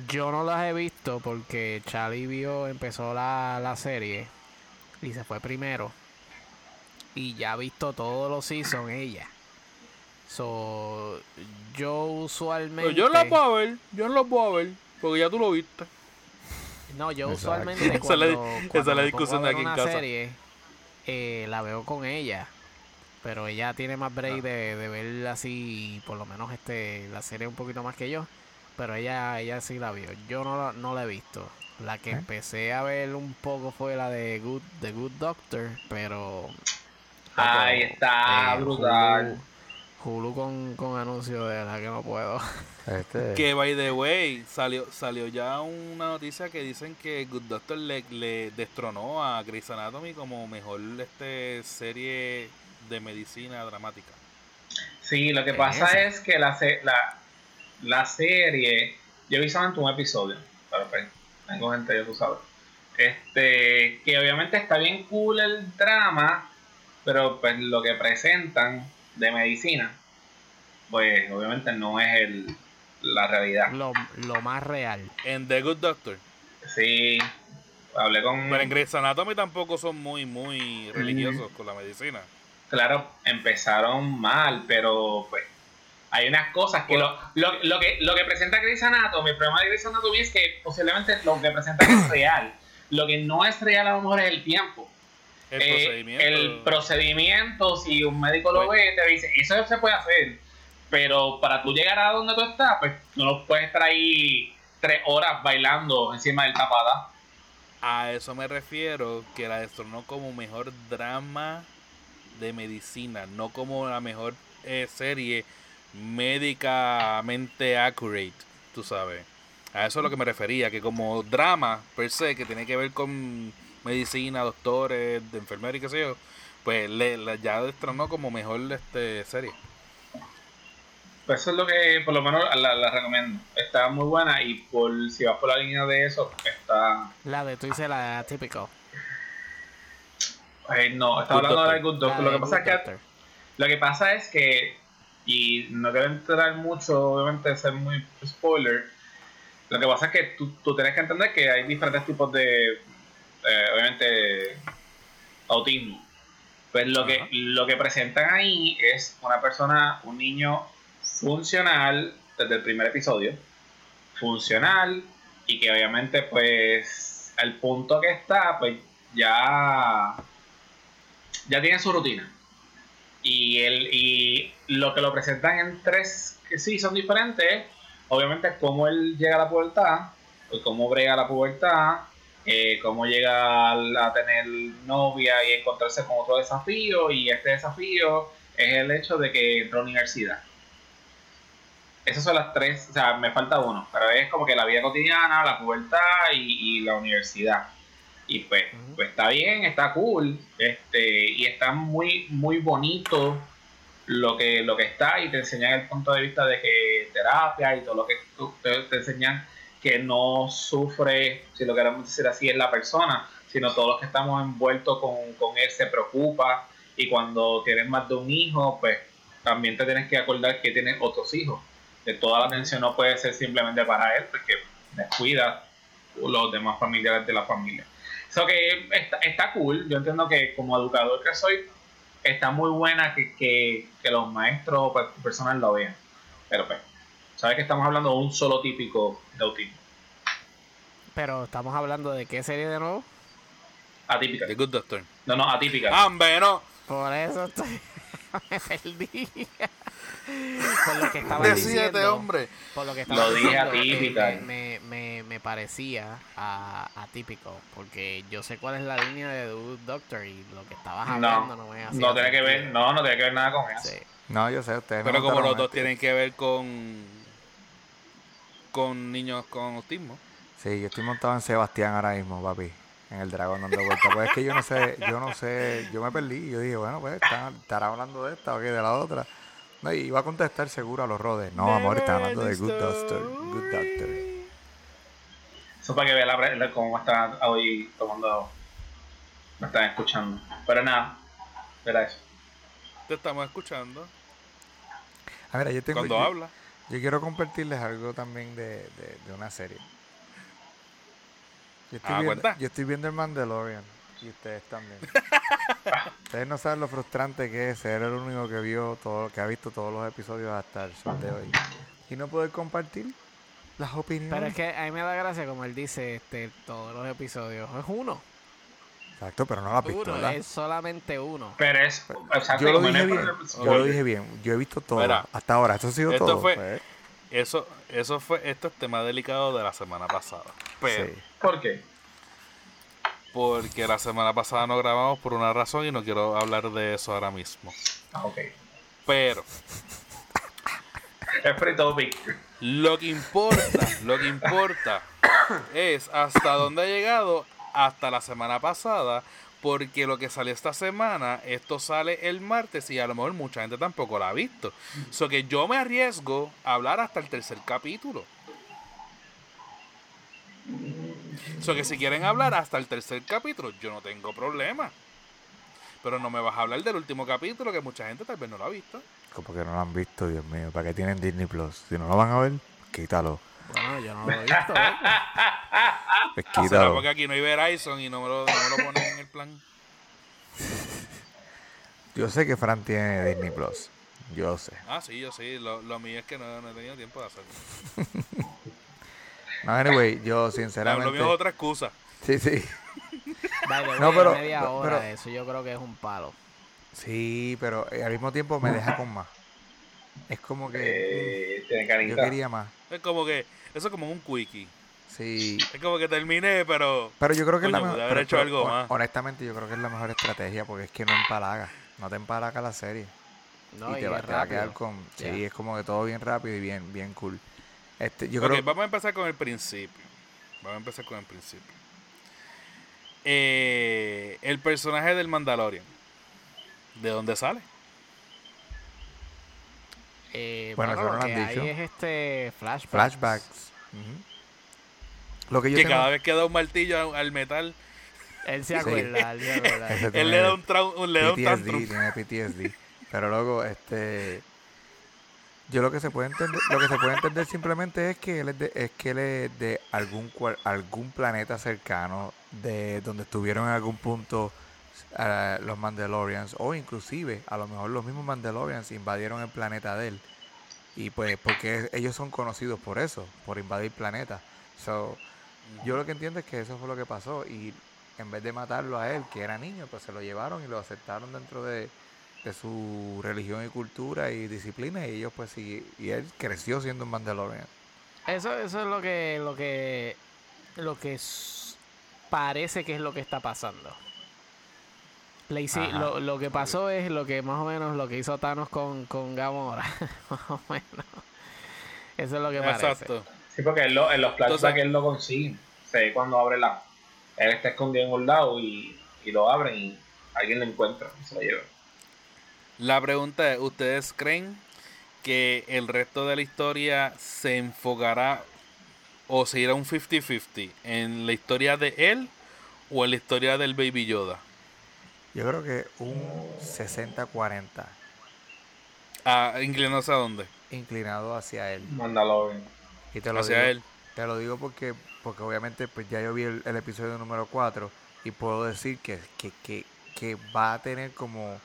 Yo no las he visto porque Charlie vio, empezó la, la serie y se fue primero. Y ya ha visto todos los seasons ella. So, yo usualmente. Pero yo no la puedo ver, yo no la puedo ver, porque ya tú lo viste. No, yo Exacto. usualmente <laughs> Esa es la- cuando, esa es cuando la discusión aquí en una casa. serie, eh, la veo con ella. Pero ella tiene más break Ah. de, de ver así, por lo menos este la serie un poquito más que yo. Pero ella ella sí la vio. Yo no la, no la he visto. La que ¿Eh? empecé a ver un poco fue la de Good, The Good Doctor, pero... Ahí está, eh, brutal. Hulu, Hulu con, con anuncios de verdad que no puedo. Este, <laughs> Que by the way, salió, salió ya una noticia que dicen que Good Doctor le, le destronó a Grey's Anatomy como mejor este serie de medicina dramática. Sí, lo que ¿Es pasa es que la, se- la, la serie. Yo he visto solamente un episodio, pero pues, tengo gente, ya tú sabes. Este, que obviamente está bien cool el drama, pero pues lo que presentan de medicina, pues obviamente no es el, la realidad. Lo, lo más real. En The Good Doctor. Sí, hablé con... Pero en Grey's Anatomy tampoco son muy, muy religiosos con la medicina. Claro, empezaron mal, pero pues hay unas cosas que lo, lo, lo que lo que presenta Grey's Anatomy, el problema de Grey's Anatomy es que posiblemente lo que presenta es real. Lo que no es real a lo mejor es el tiempo. El Eh, procedimiento. el procedimiento, si un médico lo ve, te dice, eso se puede hacer. Pero para tú llegar a donde tú estás, pues no lo puedes estar ahí tres horas bailando encima del tapada. A eso me refiero, que la destronó como mejor drama de medicina, no como la mejor eh, serie médicamente accurate, tú sabes. A eso es lo que me refería, que como drama per se, que tiene que ver con medicina, doctores, de enfermería y qué sé yo, pues le, la- ya destronó como mejor este serie. Pues eso es lo que por lo menos la, la recomiendo. Está muy buena y por si vas por la línea de eso, está... La de tú dices la típico. eh, no, está Good hablando de. Good Doctor. La Lo que pasa es que. Lo que pasa es que, y no quiero entrar mucho, obviamente, ser muy spoiler. Lo que pasa es que tú, tú tienes que entender que hay diferentes tipos de, eh, obviamente, autismo. Pues lo que, lo que presentan ahí es una persona, un niño funcional desde el primer episodio, funcional, y que obviamente, pues, al punto que está, pues ya, ya tiene su rutina. Y, el, y lo que lo presentan en tres que sí son diferentes, obviamente es cómo él llega a la pubertad, pues cómo brega la pubertad, eh, cómo llega a, tener novia y encontrarse con otro desafío, y este desafío es el hecho de que entró a la universidad. Esas son las tres, o sea, me falta uno, pero es como que la vida cotidiana, la pubertad y, y la universidad. Y pues, pues está bien, está cool, este, y está muy, muy bonito lo que, lo que está, y te enseñan el punto de vista de que terapia y todo lo que tú- te, te enseñan que no sufre, si lo queremos decir así, es la persona, sino todos los que estamos envueltos con, con él se preocupa, y cuando tienes más de un hijo, pues también te tienes que acordar que tienes otros hijos. Que toda la atención no puede ser simplemente para él, porque descuida los demás familiares de la familia. So que está, está cool, yo entiendo que como educador que soy, está muy buena que, que, que los maestros o personas lo vean. Pero pues, sabes que estamos hablando de un solo típico de autismo. Pero estamos hablando de qué serie de nuevo. Atípica. The Good Doctor. No, no, atípica. ¡Ah, no! Por eso estoy. <laughs> me perdí. Por lo que estaba Decídete, diciendo. hombre. Por lo que estaba Lo dije diciendo, atípica. eh, me, me, me parecía a, atípico. Porque yo sé cuál es la línea de The Good Doctor y lo que estabas hablando no, no, me hacía no tiene que ver, no, no tiene que ver nada con eso. Sí. No, yo sé, ustedes Pero como los dos tienen que ver con con niños con autismo. Sí, yo estoy montado en Sebastián ahora mismo, papi. En el dragón dando vueltas. Pues es que yo no sé, yo no sé, yo me perdí. Yo dije, bueno, pues están- estará hablando de esta o qué, de la otra. No, y iba a contestar seguro a los rodes. No, amor, está hablando de Good Doctor. Good Doctor. Eso para que vean la, la- cómo están hoy tomando, me están escuchando. Pero nada, verá eso. Te estamos escuchando A ver, yo tengo. cuando yo, habla. Yo quiero compartirles algo también de, de, de una serie. Yo estoy, Ah, viendo, yo estoy viendo el Mandalorian. Y ustedes también. <laughs> ustedes no saben lo frustrante que es ser el único que vio todo, que ha visto todos los episodios hasta el sol de hoy. Y no poder compartir las opiniones. Pero es que a mí me da gracia, como él dice, este, todos los episodios. Es uno. Exacto, pero no la visto, Uno, ¿verdad? es solamente uno. Pero es, exacto, Yo lo dije bien. Yo lo dije bien. Yo he visto todo. Mira, hasta ahora. Esto ha sido esto todo. fue- pues, Eso, eso fue, esto es tema delicado de la semana pasada. Pero, sí. ¿Por qué? porque la semana pasada no grabamos por una razón y no quiero hablar de eso ahora mismo. Ah, ok. Pero, Es free topic. lo que importa, lo que importa es hasta dónde ha llegado hasta la semana pasada. Porque lo que salió esta semana, esto sale el martes y a lo mejor mucha gente tampoco la ha visto. So que yo me arriesgo a hablar hasta el tercer capítulo. So que si quieren hablar hasta el tercer capítulo, yo no tengo problema. Pero no me vas a hablar del último capítulo que mucha gente tal vez no lo ha visto. Como que no lo han visto, Dios mío. ¿Para qué tienen Disney Plus? Si no lo van a ver, quítalo. Bueno, yo no lo he visto. ¿eh? Pues Será porque aquí no hay Verizon y no me lo, no me lo ponen en el plan. <laughs> Yo sé que Fran tiene Disney Plus. Yo sé. Ah, sí, yo sí. Lo, lo mío es que no, no he tenido tiempo de hacerlo. <laughs> No, anyway, yo sinceramente. lo mío es otra excusa. Sí, sí. <laughs> Way, No, pero- media pero- hora, eso yo creo que es un palo. Sí, pero eh, al mismo tiempo me deja con más. Es como que Eh, tiene yo quería más. Es como que, eso es como un quickie. Sí. Es como que terminé, pero Pero yo creo que es la mejor. haber hecho pero, algo más. Honestamente, yo creo que es la mejor estrategia porque es que no empalaga. No te empalaga la serie. No, y y te va, es te va a quedar con. Sí, es como que todo bien rápido y bien, bien cool. Este, yo Ok, creo vamos a empezar con el principio. Vamos a empezar con el principio. Eh, el personaje del Mandalorian. ¿De dónde sale? Eh, Bueno, bueno, eso no lo lo que han hay dicho. es este flashback. flashbacks. Ujú. Lo que yo que tengo- cada vez que da un martillo al metal, Él se acuerda, él se <laughs> acuerda. Ese él tiene le da un, un- le da un tantrum. tiene PTSD. Pero luego, este. Yo lo que se puede entender, lo que se puede entender simplemente es que él es de, es que él es de algún algún planeta cercano, de donde estuvieron en algún punto eh, los Mandalorians, o inclusive a lo mejor los mismos Mandalorians invadieron el planeta de él. Y pues, porque ellos son conocidos por eso, por invadir planetas. So, yo lo que entiendo es que eso fue lo que pasó. Y en vez de matarlo a él, que era niño, pues se lo llevaron y lo aceptaron dentro de, su religión y cultura y disciplina. Y ellos, pues, sí, y él creció siendo un Mandalorian. Eso, eso es lo que, lo que, lo que parece que es lo que está pasando. Lo, lo que pasó es lo que más o menos lo que hizo Thanos con, con Gamora. <laughs> más o menos. Eso es lo que parece. Exacto. Sí, porque él lo- en los flashbacks Entonces- él lo consigue. Se ve cuando abre la. Él está escondido en un lado y, y lo abren y alguien lo encuentra y se lo lleva. La pregunta es, ¿ustedes creen que el resto de la historia se enfocará o se irá un 50-50 en la historia de él o en la historia del Baby Yoda? Yo creo que un 60-40 Ah, inclinándose a dónde? inclinado hacia él. Mandalorian. Y te lo Hacia digo, él. Te lo digo porque, porque obviamente pues ya yo vi el, el episodio número 4 y puedo decir que, que, que, que va a tener como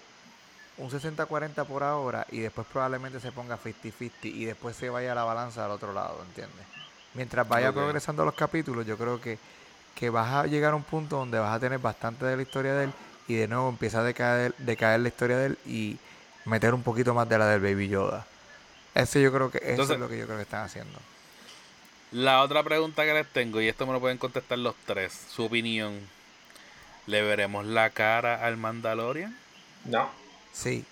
un 60-40 por ahora y después probablemente se ponga 50-50 y después se vaya la balanza al otro lado, ¿entiendes? Mientras vaya progresando los capítulos, yo creo que, que vas a llegar a un punto donde vas a tener bastante de la historia de él y de nuevo empieza a decaer, decaer la historia de él y meter un poquito más de la del Baby Yoda. Ese yo creo que eso Entonces- es lo que yo creo que están haciendo. La otra pregunta que les tengo, y esto me lo pueden contestar los tres, su opinión. ¿Le veremos la cara al Mandalorian? No. Sí,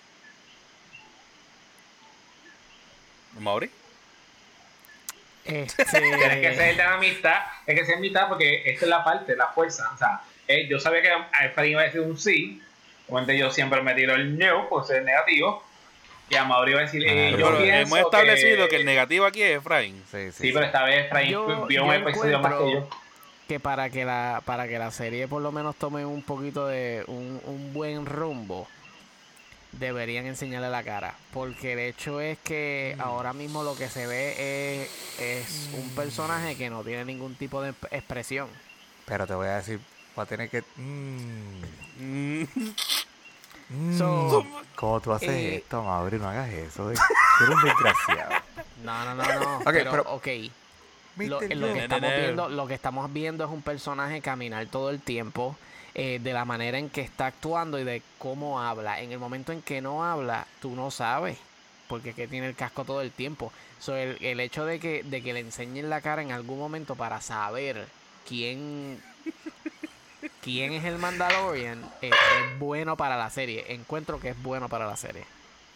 ¿Mauri? Este, <laughs> Tienes que ser de la mitad. Tienes que ser mitad porque esta es la parte, la fuerza. O sea, eh, yo sabía que a Efraín iba a decir un sí. Obviamente yo siempre me tiro el no por ser negativo. Y a Mauri iba a decir, eh, Ah, yo Pero pienso hemos establecido que... el negativo aquí es Efrain. sí, sí. Sí, pero esta vez Efraín Yo- vio yo un episodio más que yo. que para que la para que la serie por lo menos tome un poquito de un, un buen rumbo deberían enseñarle la cara porque el hecho es que ahora mismo lo que se ve es, es un personaje que no tiene ningún tipo de exp- expresión Pero te voy a decir, va a tener que... mm, Mm, mm, So, ¿Cómo tú haces eh, esto, Mauri? No hagas eso. eh. Tú eres un desgraciado. no no no no Ok, pero, pero- ok Lo, lo que estamos viendo, lo que estamos viendo es un personaje caminar todo el tiempo, eh, de la manera en que está actuando y de cómo habla. En el momento en que no habla, tú no sabes, porque es que tiene el casco todo el tiempo. So, el, el hecho de que, de que le enseñen la cara en algún momento para saber quién quién es el Mandalorian eh, es bueno para la serie. Encuentro que es bueno para la serie.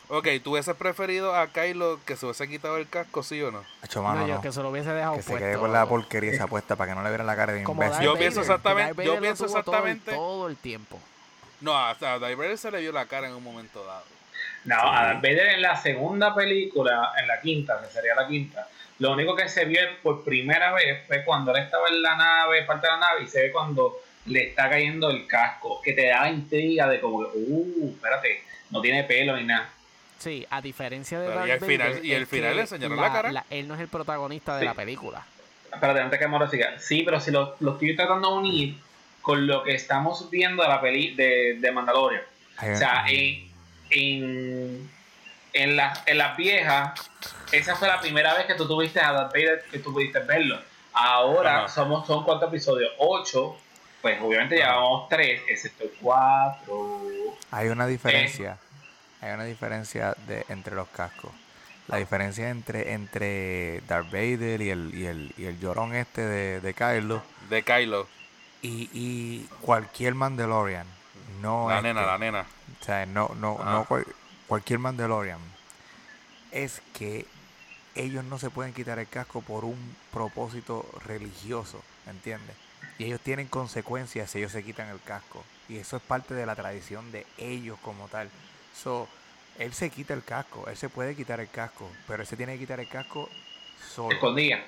ok, ¿tú hubieses preferido a Kylo que se hubiese quitado el casco, sí o no? No, yo no. que se lo hubiese dejado Que se quede con la porquería esa puesta para que no le vieran la cara de Como imbécil. Darth Yo pienso exactamente- Darth yo pienso todo exactamente- todo el tiempo. No, hasta a Vader se le vio la cara en un momento dado. No, a Darth Vader en la segunda película, en la quinta, que sería la quinta, lo único que se vio por primera vez fue cuando él estaba en la nave, parte de la nave, y se ve cuando le está cayendo el casco, que te da la intriga de como que, uh, espérate, no tiene pelo ni nada. Sí, a diferencia de Pero y Darth al final- Vader, y al es final le enseñaron la cara. él no es el protagonista de Sí. la película. Espérate, antes que Moro siga. Sí, pero si lo, lo estoy tratando de unir con lo que estamos viendo de la peli de, de Mandalorian. O sea, en, en, en, la- en las viejas, esa fue la primera vez que tú tuviste a Darth Vader, que tú pudiste verlo. Ahora Ajá. somos, son cuántos episodios? Ocho. Pues obviamente llevamos tres, excepto el cuatro. Hay una diferencia. Hay una diferencia de, entre los cascos. La diferencia entre, entre Darth Vader y el, y el, y el llorón este de, de Kylo De Kylo. y, y cualquier Mandalorian. No La este, nena, la nena. O sea, no, no, Ah. no cual- cualquier Mandalorian. Es que ellos no se pueden quitar el casco por un propósito religioso, ¿entiendes? Y ellos tienen consecuencias si ellos se quitan el casco. Y eso es parte de la tradición de ellos como tal. So, él se quita el casco, él se puede quitar el casco, pero él se tiene que quitar el casco solo. Escondía.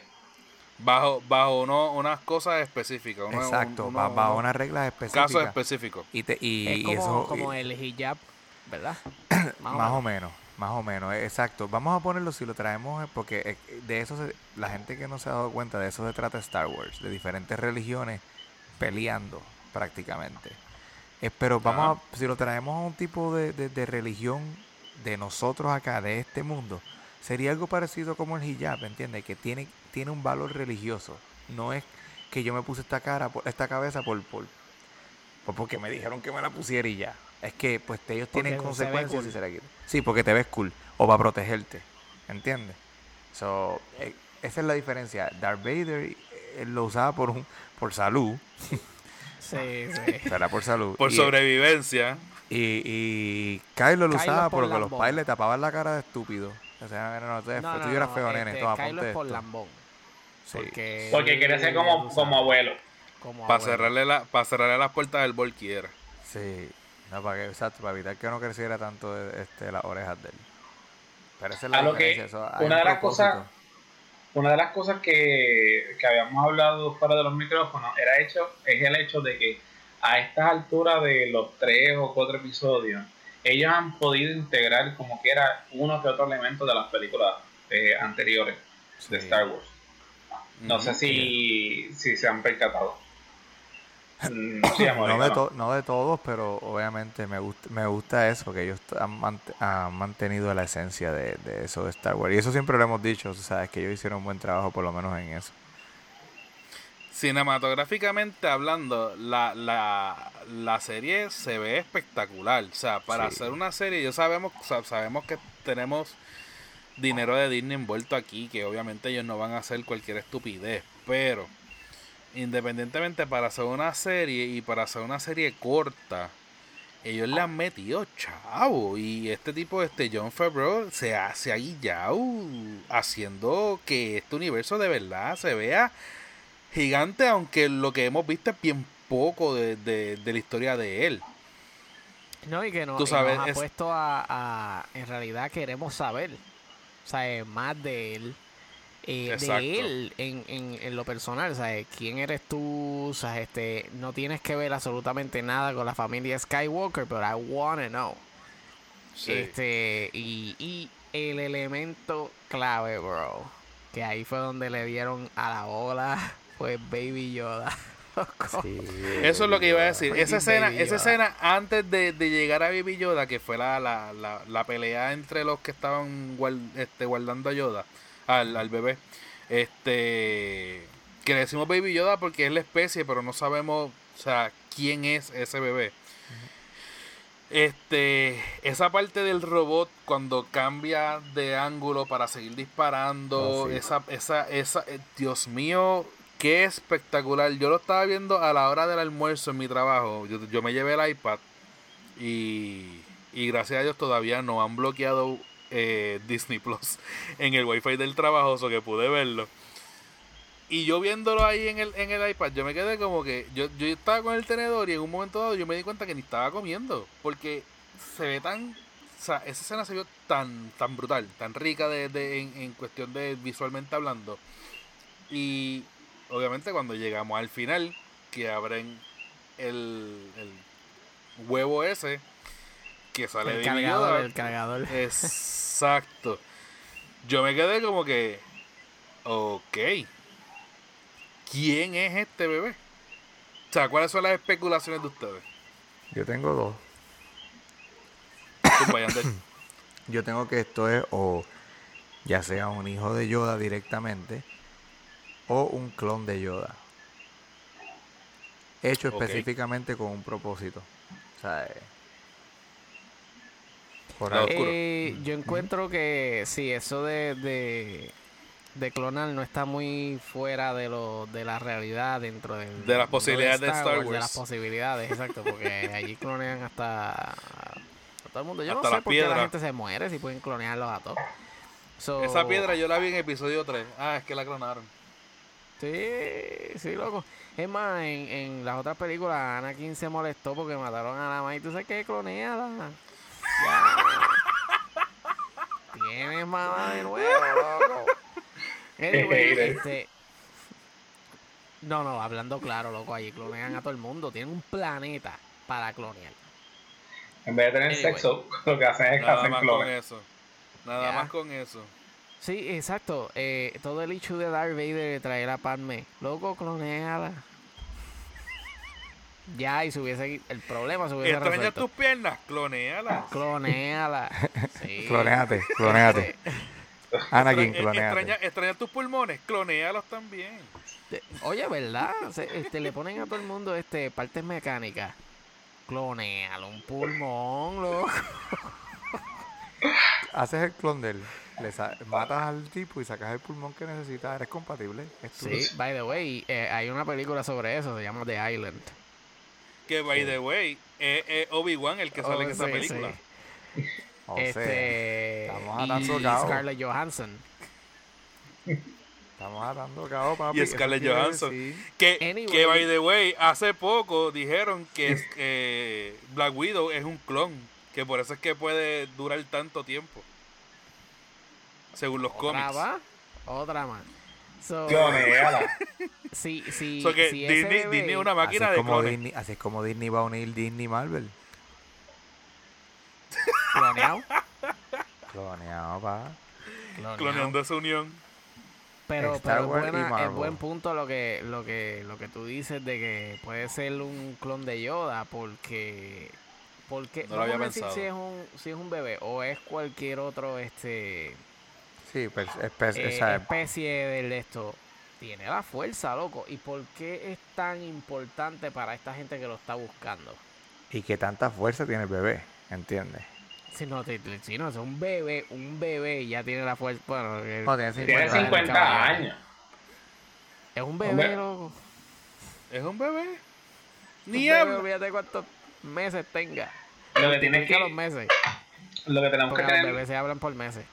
Bajo, bajo uno, unas cosas específicas. uno- Exacto, uno- bajo unos unas reglas específicas. casos específicos. y, te- y, es y como, eso, como y- el hijab, ¿verdad? <clears throat> Más, o menos, más o menos, eh, exacto. Vamos a ponerlo si lo traemos, eh, porque eh, de eso se- la gente que no se ha dado cuenta, de eso se trata Star Wars, de diferentes religiones peleando prácticamente. Eh, pero vamos a, si lo traemos a un tipo de, de- de religión de nosotros acá, de este mundo, sería algo parecido como el hijab, ¿entiendes? Que tiene, tiene un valor religioso. No es que yo me puse esta cara, por- esta cabeza por, por, por- porque me dijeron que me la pusiera y ya. Es que pues ellos tienen Porque consecuencias cool. si se la quitan. Sí, porque te ves cool o para protegerte, ¿entiendes? So, eh, esa es la diferencia. Darth Vader eh, lo usaba por un por salud, <laughs> Sí, sí. <laughs> era por salud. Por y, sobrevivencia. y, y Kylo lo Kylo usaba por porque los lambón. pais le tapaban la cara de estúpido. O sea, no, no, No, tú eras feo, este, nene. Kylo es por esto. lambón. Sí. Porque, Porque quería ser como, como abuelo. como Para abuelo. cerrarle, la, para cerrarle las puertas del Volquiera. Sí, no, para que, exacto, para evitar que no creciera tanto este, las orejas de él. Pero esa es la A lo que- eso, una un de las cosas-. Una de las cosas que, que habíamos hablado fuera de los micrófonos era hecho, es el hecho de que a estas alturas de los tres o cuatro episodios, ellos han podido integrar como que era uno que otro elemento de las películas eh, anteriores de. Star Wars. No sé si, si se han percatado. Mm, sí, <laughs> no, de ¿no? to- no de todos, pero obviamente me gusta, me gusta eso, que ellos han, mant- han mantenido la esencia de, de eso de Star Wars. Y eso siempre lo hemos dicho, sabes que ellos hicieron un buen trabajo por lo menos en eso. Cinematográficamente hablando, la, la, la serie se ve espectacular. O sea, para Sí. hacer una serie, yo sabemos, sa- sabemos que tenemos dinero de Disney envuelto aquí, que obviamente ellos no van a hacer cualquier estupidez, pero independientemente para hacer una serie y para hacer una serie corta, ellos le han metido chavo y este tipo, este John Favreau, se ha, se ha guillado haciendo que este universo de verdad se vea gigante, aunque lo que hemos visto es bien poco de, de- de la historia de él. No, y que no, Tú sabes, nos ha es- puesto a, a- En realidad queremos saber. O sea, más de él. Eh, de él en, en, en lo personal, ¿sabes? ¿Quién eres tú? ¿Sabes? Este, no tienes que ver absolutamente nada con la familia Skywalker, pero I wanna know. Sí. Este, y, y el elemento clave, bro, que ahí fue donde le dieron a la bola, <laughs> fue Baby Yoda. <laughs> Eso es lo que iba a decir. Esa escena, esa escena antes de, de llegar a Baby Yoda, que fue la, la, la, la pelea entre los que estaban guard- este, guardando a Yoda, al, al bebé. Este que le decimos Baby Yoda porque es la especie, pero no sabemos, o sea, quién es ese bebé. Este, esa parte del robot cuando cambia de ángulo para seguir disparando, Oh, sí. esa, esa, esa, eh, Dios mío, qué espectacular. Yo lo estaba viendo a la hora del almuerzo en mi trabajo. Yo, yo me llevé el iPad y, y gracias a Dios todavía no han bloqueado eh, Disney Plus en el wifi del trabajo, so que pude verlo. Y yo viéndolo ahí en el, en el iPad, yo me quedé como que. Yo, yo estaba con el tenedor y en un momento dado yo me di cuenta que ni estaba comiendo. Porque se ve tan o sea, esa escena se vio tan, tan brutal, tan rica de, de- en, en cuestión de visualmente hablando. Y obviamente cuando llegamos al final, que abren el, el huevo ese, que sale El de cargador, Yoda, el cargador. <laughs> Exacto. Yo me quedé como que, ok, ¿quién es este bebé? O sea, ¿cuáles son las especulaciones de ustedes? Yo tengo dos. <coughs> Yo tengo que esto es o ya sea un hijo de Yoda directamente o un clon de Yoda. Hecho específicamente con un propósito. O sea, eh, por ahí. Eh, yo encuentro que sí, eso de, de, de clonar no está muy fuera de lo de la realidad dentro del, De las posibilidades de Star De Wars. las posibilidades, exacto, porque allí clonean hasta a todo el mundo. Yo Hasta no sé las por qué la piedras. gente se muere si pueden clonearlos a todos. So, Esa piedra yo la vi en episodio 3. Ah, es que la clonaron. Sí, sí, loco. Es más, en, en las otras películas Anakin se molestó porque mataron a la madre. ¿Tú sabes qué? Cloneala. Tienes mamá de nuevo, loco. Anyway, este... No, no, hablando claro, loco, allí clonean a todo el mundo. Tienen un planeta para clonear. En vez de tener Anyway. sexo, <laughs> lo que hacen es que Nada hacen más con clones. eso. Nada Ya. más con eso. Sí, exacto. Eh, todo el issue de Darth Vader de traer a Padme. Loco, cloneala. Ya, y se hubiese... El problema se hubiese ¿Extrañas resuelto. tus piernas? Clonéalas. Clonéala. <laughs> Sí. Clonéate, clonéate. <laughs> Anakin, Extra- clonéate. extraña- ¿Extrañas tus pulmones? Clonéalos también. Oye, ¿verdad? Se- este, le ponen a todo el mundo este partes mecánicas. Clonéalo, un pulmón, loco. <laughs> Haces el clon de él. Le matas al tipo y sacas el pulmón que necesitas. Eres compatible. Es Sí, by the way, eh, hay una película sobre eso, se llama The Island. Que, by the way, es, es Obi-Wan el que sale en Oh, esa sí, película. sí. O sea, este, estamos y atando cabo. Scarlett Johansson. estamos atando cabo, papi. Y Scarlett Johansson. Que, Anyway. que, by the way, hace poco dijeron que es- eh, Black Widow es un clon. Que por eso es que puede durar tanto tiempo. Según los ¿Otra cómics. más? Otra más. So, Clonéala. Si, si, So que si ese Disney, bebé- Disney es una Así máquina es, de como clones. Disney, así es como Disney va a unir Disney Marvel. cloneado, Cloneado, pa. cloneado. Cloneando esa unión. Pero, Star pero es, Wars buena- es buen punto lo que, lo que lo que tú dices de que puede ser un clon de Yoda porque porque No lo había vamos a decir pensado. si es un si es un bebé o es cualquier otro este Sí, pues, espe- eh, especie de esto tiene la fuerza loco y por qué es tan importante para esta gente que lo está buscando y que tanta fuerza tiene el bebé, ¿entiendes? si no, si no es un bebé un bebé ya tiene la fuerza bueno que- No, tiene Tiene 50 50 años. es un Un bebé loco ¿Es un bebé? Ni fíjate cuántos meses tenga Lo que tienes Multiplica los que, meses lo que tenemos que Porque los tener, bebés se hablan por meses.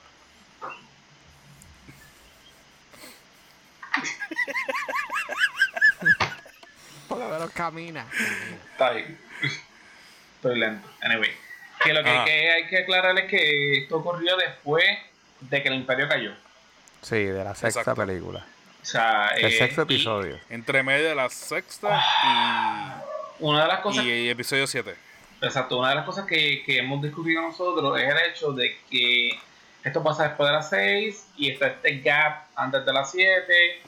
Por lo menos camina. Está bien. Estoy lento. Anyway. Que lo que, Ajá. que hay que aclarar es que esto ocurrió después de que el imperio cayó. Sí, de la sexta Exacto. película. O sea, El eh, sexto y episodio. Entre medio de la sexta Una de las y, cosas, y episodio 7. exacto, una de las cosas que, que hemos discutido nosotros es el hecho de que esto pasa después de las 6 y está este gap antes de las 7.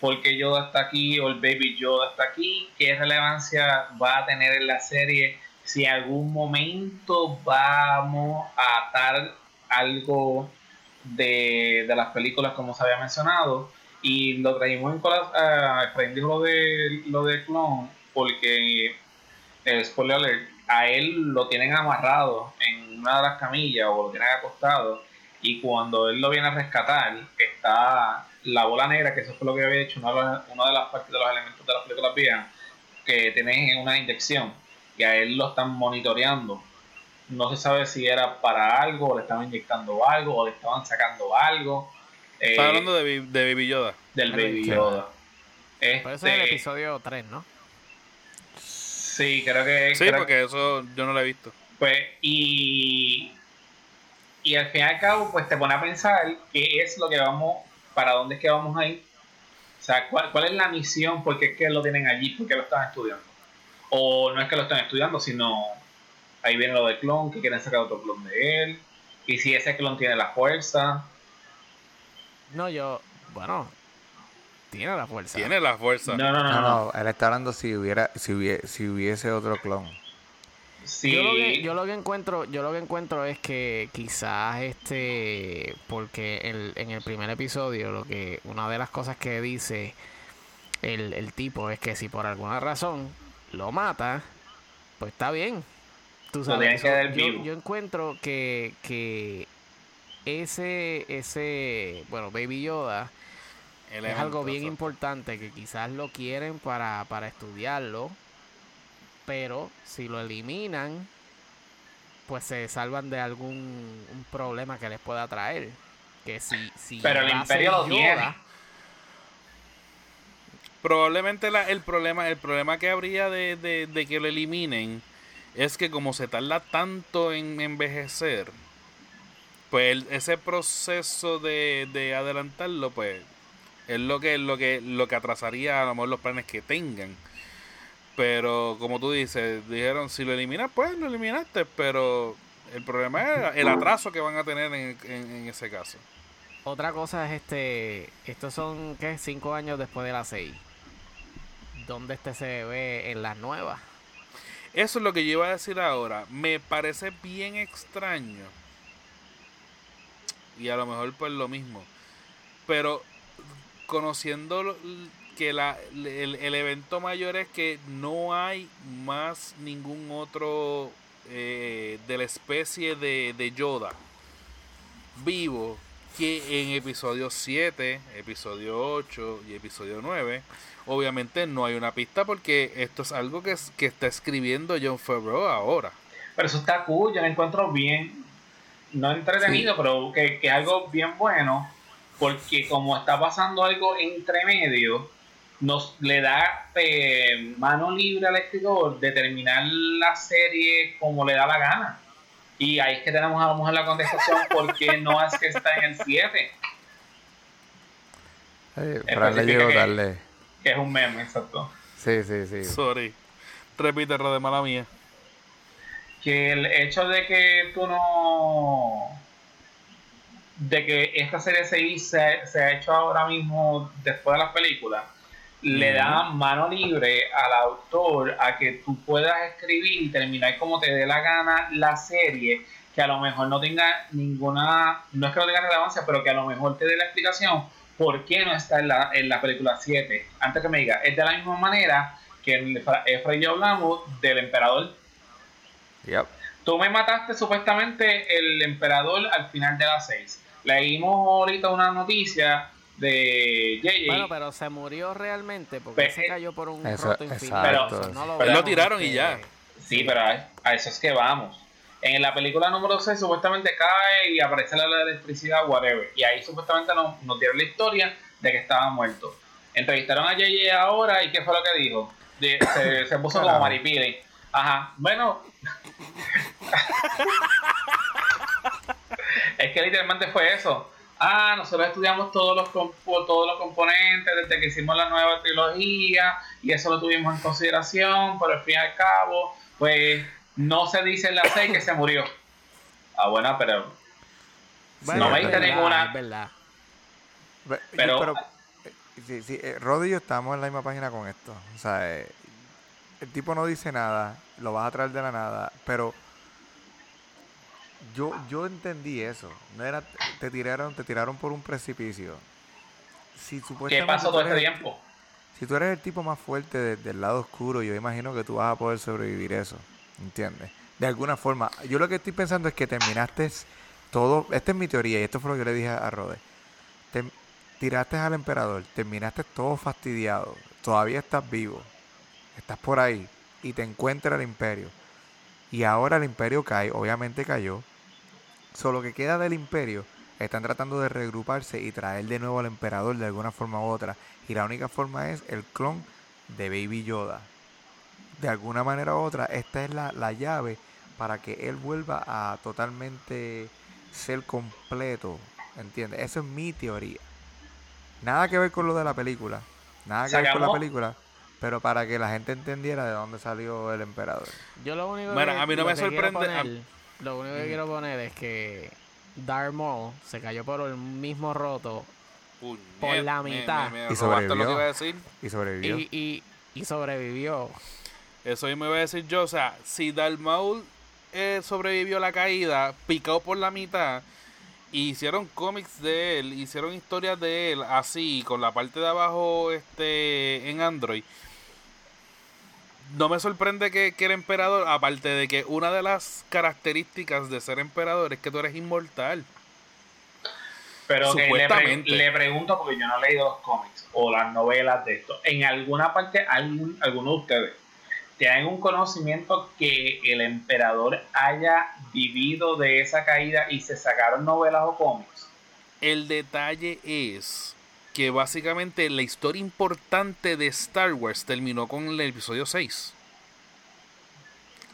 porque Yoda está aquí o el Baby Yoda está aquí? ¿Qué relevancia va a tener en la serie? Si en algún momento vamos a atar algo de, de las películas como se había mencionado y lo traímos en cola, uh, lo de, lo de Clone porque spoiler alert, a él lo tienen amarrado en una de las camillas o lo tienen acostado y cuando él lo viene a rescatar está la bola negra que eso fue lo que había hecho una de las, una de las partes de los elementos de las películas viejas que tiene una inyección y a él lo están monitoreando no se sabe si era para algo o le estaban inyectando algo o le estaban sacando algo eh, Estás hablando de, de Baby Yoda. del El Baby Yoda. Yoda Por eso es el Este, episodio 3, ¿no? sí creo que Sí, creo- porque eso yo no lo he visto. Pues, y y al fin y al cabo, pues te pone a pensar qué es lo que vamos, para dónde es que vamos a ir. O sea, cuál, cuál es la misión, por qué es que lo tienen allí, por qué lo están estudiando. O no es que lo están estudiando, sino ahí viene lo del clon, que quieren sacar otro clon de él. Y si ese clon tiene la fuerza. No, yo, bueno, tiene la fuerza. Tiene la fuerza. No, no, no, No, no. no, él está hablando si hubiera, si hubiese, si hubiese otro clon. Sí. Yo lo, que, yo lo que encuentro, yo lo que encuentro es que quizás este, porque el- en el primer episodio lo que una de las cosas que dice el, el tipo es que si por alguna razón lo mata, pues está bien. Tú sabes, yo, encuentro que, que ese, ese, bueno, Baby Yoda es algo bien importante que quizás lo quieren para, para estudiarlo, pero si lo eliminan, pues se salvan de algún un problema que les pueda traer. Que si, si Pero el Imperio lo tiene. Probablemente la- el problema el problema que habría de, de- de que lo eliminen es que como se tarda tanto en envejecer, pues el- ese proceso de, de adelantarlo, pues es lo que lo que lo que atrasaría a lo mejor los planes que tengan. Pero como tú dices, dijeron si lo eliminas, pues lo eliminaste, pero el problema es el atraso que van a tener en, en- en ese caso. Otra cosa es este, estos son, ¿qué? Cinco años después de las seis. ¿Dónde este se ve en las nuevas? Eso es lo que yo iba a decir ahora. Me parece bien extraño. Y a lo mejor pues lo mismo. Pero conociendo que la, el, el evento mayor es que no hay más ningún otro eh, de la especie de, de Yoda vivo que en episodio 7, episodio 8 y episodio 9 obviamente no hay una pista porque esto es algo que, que está escribiendo John Favreau ahora. Pero eso está cool, yo lo encuentro bien, no entretenido, pero que, que algo bien bueno, porque como está pasando algo entre medio, nos le da eh, mano libre al escritor de terminar la serie como le da la gana. Y ahí es que tenemos a lo mejor la contestación <laughs> porque no es que está en el 7, Eh, Fran le Especifica llegó que- tarde. que es un meme, exacto. Sí, sí, sí. Sorry. Repite, de mala mía. que el hecho de que tú no de que esta serie se, se, se ha hecho ahora mismo después de las películas le da mano libre al autor a que tú puedas escribir y terminar como te dé la gana la serie que a lo mejor no tenga ninguna no es que no tenga relevancia pero que a lo mejor te dé la explicación por qué no está en la, en la película 7 antes que me diga es de la misma manera que en Efra y yo hablamos del emperador Yep. Tú me mataste supuestamente el emperador al final de las 6. Leímos ahorita una noticia de JJ. Bueno, pero se murió realmente porque se cayó por un Eso- roto infinito. exacto. Eso no lo, Pero lo tiraron y ya. Sí, pero a, a eso es que vamos. En la película número 6 supuestamente cae y aparece la electricidad, whatever. Y ahí supuestamente nos, nos dieron la historia de que estaba muerto. Entrevistaron a JJ ahora y ¿qué fue lo que dijo? De- se, se puso como maripili. Ajá, bueno. <laughs> es que literalmente fue eso. Ah, nosotros estudiamos todos los todos los componentes desde que hicimos la nueva trilogía y eso lo tuvimos en consideración, pero al fin y al cabo, pues no se dice en la 6 que se murió. Ah, bueno, pero Bueno, No me diste ninguna- Es verdad. Ve- Pero- eh, sí, sí, eh, Rod y yo estamos en la misma página con esto. O sea, eh, el tipo no dice nada, lo vas a traer de la nada, pero yo, yo entendí eso. No era, te tiraron, te tiraron por un precipicio. Si ¿qué pasó todo este tiempo? Si tú eres el tipo más fuerte de- del lado oscuro, yo imagino que tú vas a poder sobrevivir eso. ¿Entiendes? De alguna forma. Yo lo que estoy pensando es que terminaste todo. Esta es mi teoría y esto fue lo que le dije a Rode. Te, tiraste al emperador, terminaste todo fastidiado. Todavía estás vivo. Estás por ahí y te encuentra el imperio. Y ahora el imperio cae, obviamente cayó. Solo que queda del imperio están tratando de regruparse y traer de nuevo al emperador de alguna forma u otra. Y la única forma es el clon de Baby Yoda. De alguna manera u otra, esta es la, la llave para que él vuelva a totalmente ser completo. ¿Entiendes? Eso es mi teoría. Nada que ver con lo de la película. Nada que ver con la película. Pero para que la gente entendiera de dónde salió el emperador. Yo lo único Mira, que, a mí no me sorprende- lo único que quiero poner es que Darth Maul se cayó por el mismo roto Por la me- mitad. Me, me Y robaste lo que sobrevivió. iba a decir. Y sobrevivió. y, y, y sobrevivió. Eso mismo iba a decir yo. O sea, si Dalmaul eh, sobrevivió a la caída, picado por la mitad, y hicieron cómics de él, hicieron historias de él así, con la parte de abajo este en Android. No me sorprende que, que era emperador, aparte de que una de las características de ser emperador es que tú eres inmortal. Pero que le, pre- Supuestamente. le pregunto, porque yo no he leído los cómics o las novelas de esto. ¿En alguna parte, algún, alguno de ustedes, tienen un conocimiento que el emperador haya vivido de esa caída y se sacaron novelas o cómics? El detalle es que básicamente la historia importante de Star Wars terminó con el episodio 6.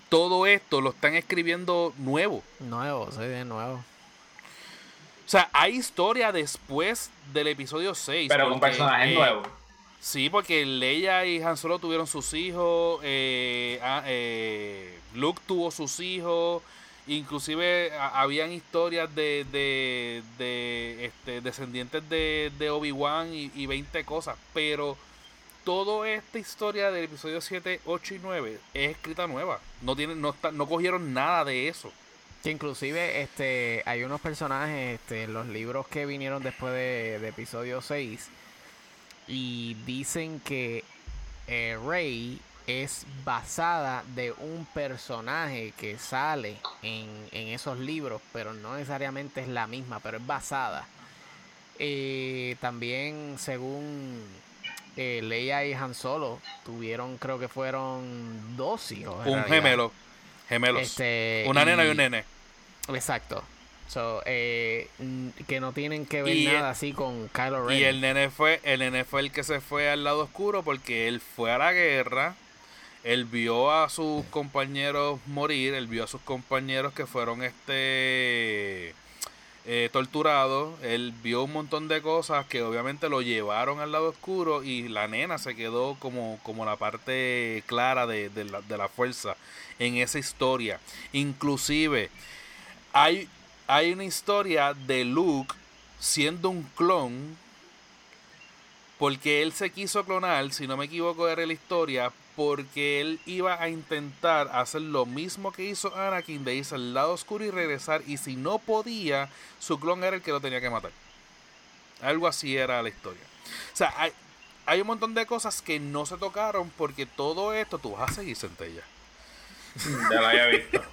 Todo esto lo están escribiendo nuevo. Nuevo, soy de nuevo. O sea, hay historia después del episodio 6. Pero con porque, personajes eh, nuevos. Sí, porque Leia y Han Solo tuvieron sus hijos, eh, ah, eh, Luke tuvo sus hijos, inclusive habían historias de, de, de, este, descendientes de, Obi-Wan y, y 20 cosas, pero toda esta historia del episodio 7, 8 y 9 es escrita nueva, no, tienen, no, está- no cogieron nada de eso. Que inclusive este hay unos personajes este, en los libros que vinieron después de, de episodio 6 y dicen que eh, Rey es basada de un personaje que sale en, en esos libros, pero no necesariamente es la misma, pero es basada. Eh, también según eh, Leia y Han Solo tuvieron, creo que fueron dos hijos. Un gemelo, gemelos. Este, Una nena y un nene. Exacto. So, eh, que no tienen que ver Y nada el- así con Kylo Ren. Y el nene fue, el nene fue el que se fue al lado oscuro porque él fue a la guerra, él vio a sus compañeros morir, él vio a sus compañeros que fueron este eh, torturados, él vio un montón de cosas que obviamente lo llevaron al lado oscuro y la nena se quedó como, como la parte clara de, de la, de la fuerza en esa historia. Inclusive hay, hay una historia de Luke siendo un clon porque él se quiso clonar, si no me equivoco era la historia, porque él iba a intentar hacer lo mismo que hizo Anakin de irse al lado oscuro y regresar y si no podía, su clon era el que lo tenía que matar. Algo así era la historia. O sea, hay, hay un montón de cosas que no se tocaron porque todo esto tú vas a seguir centella. <laughs> Ya lo había visto. <laughs>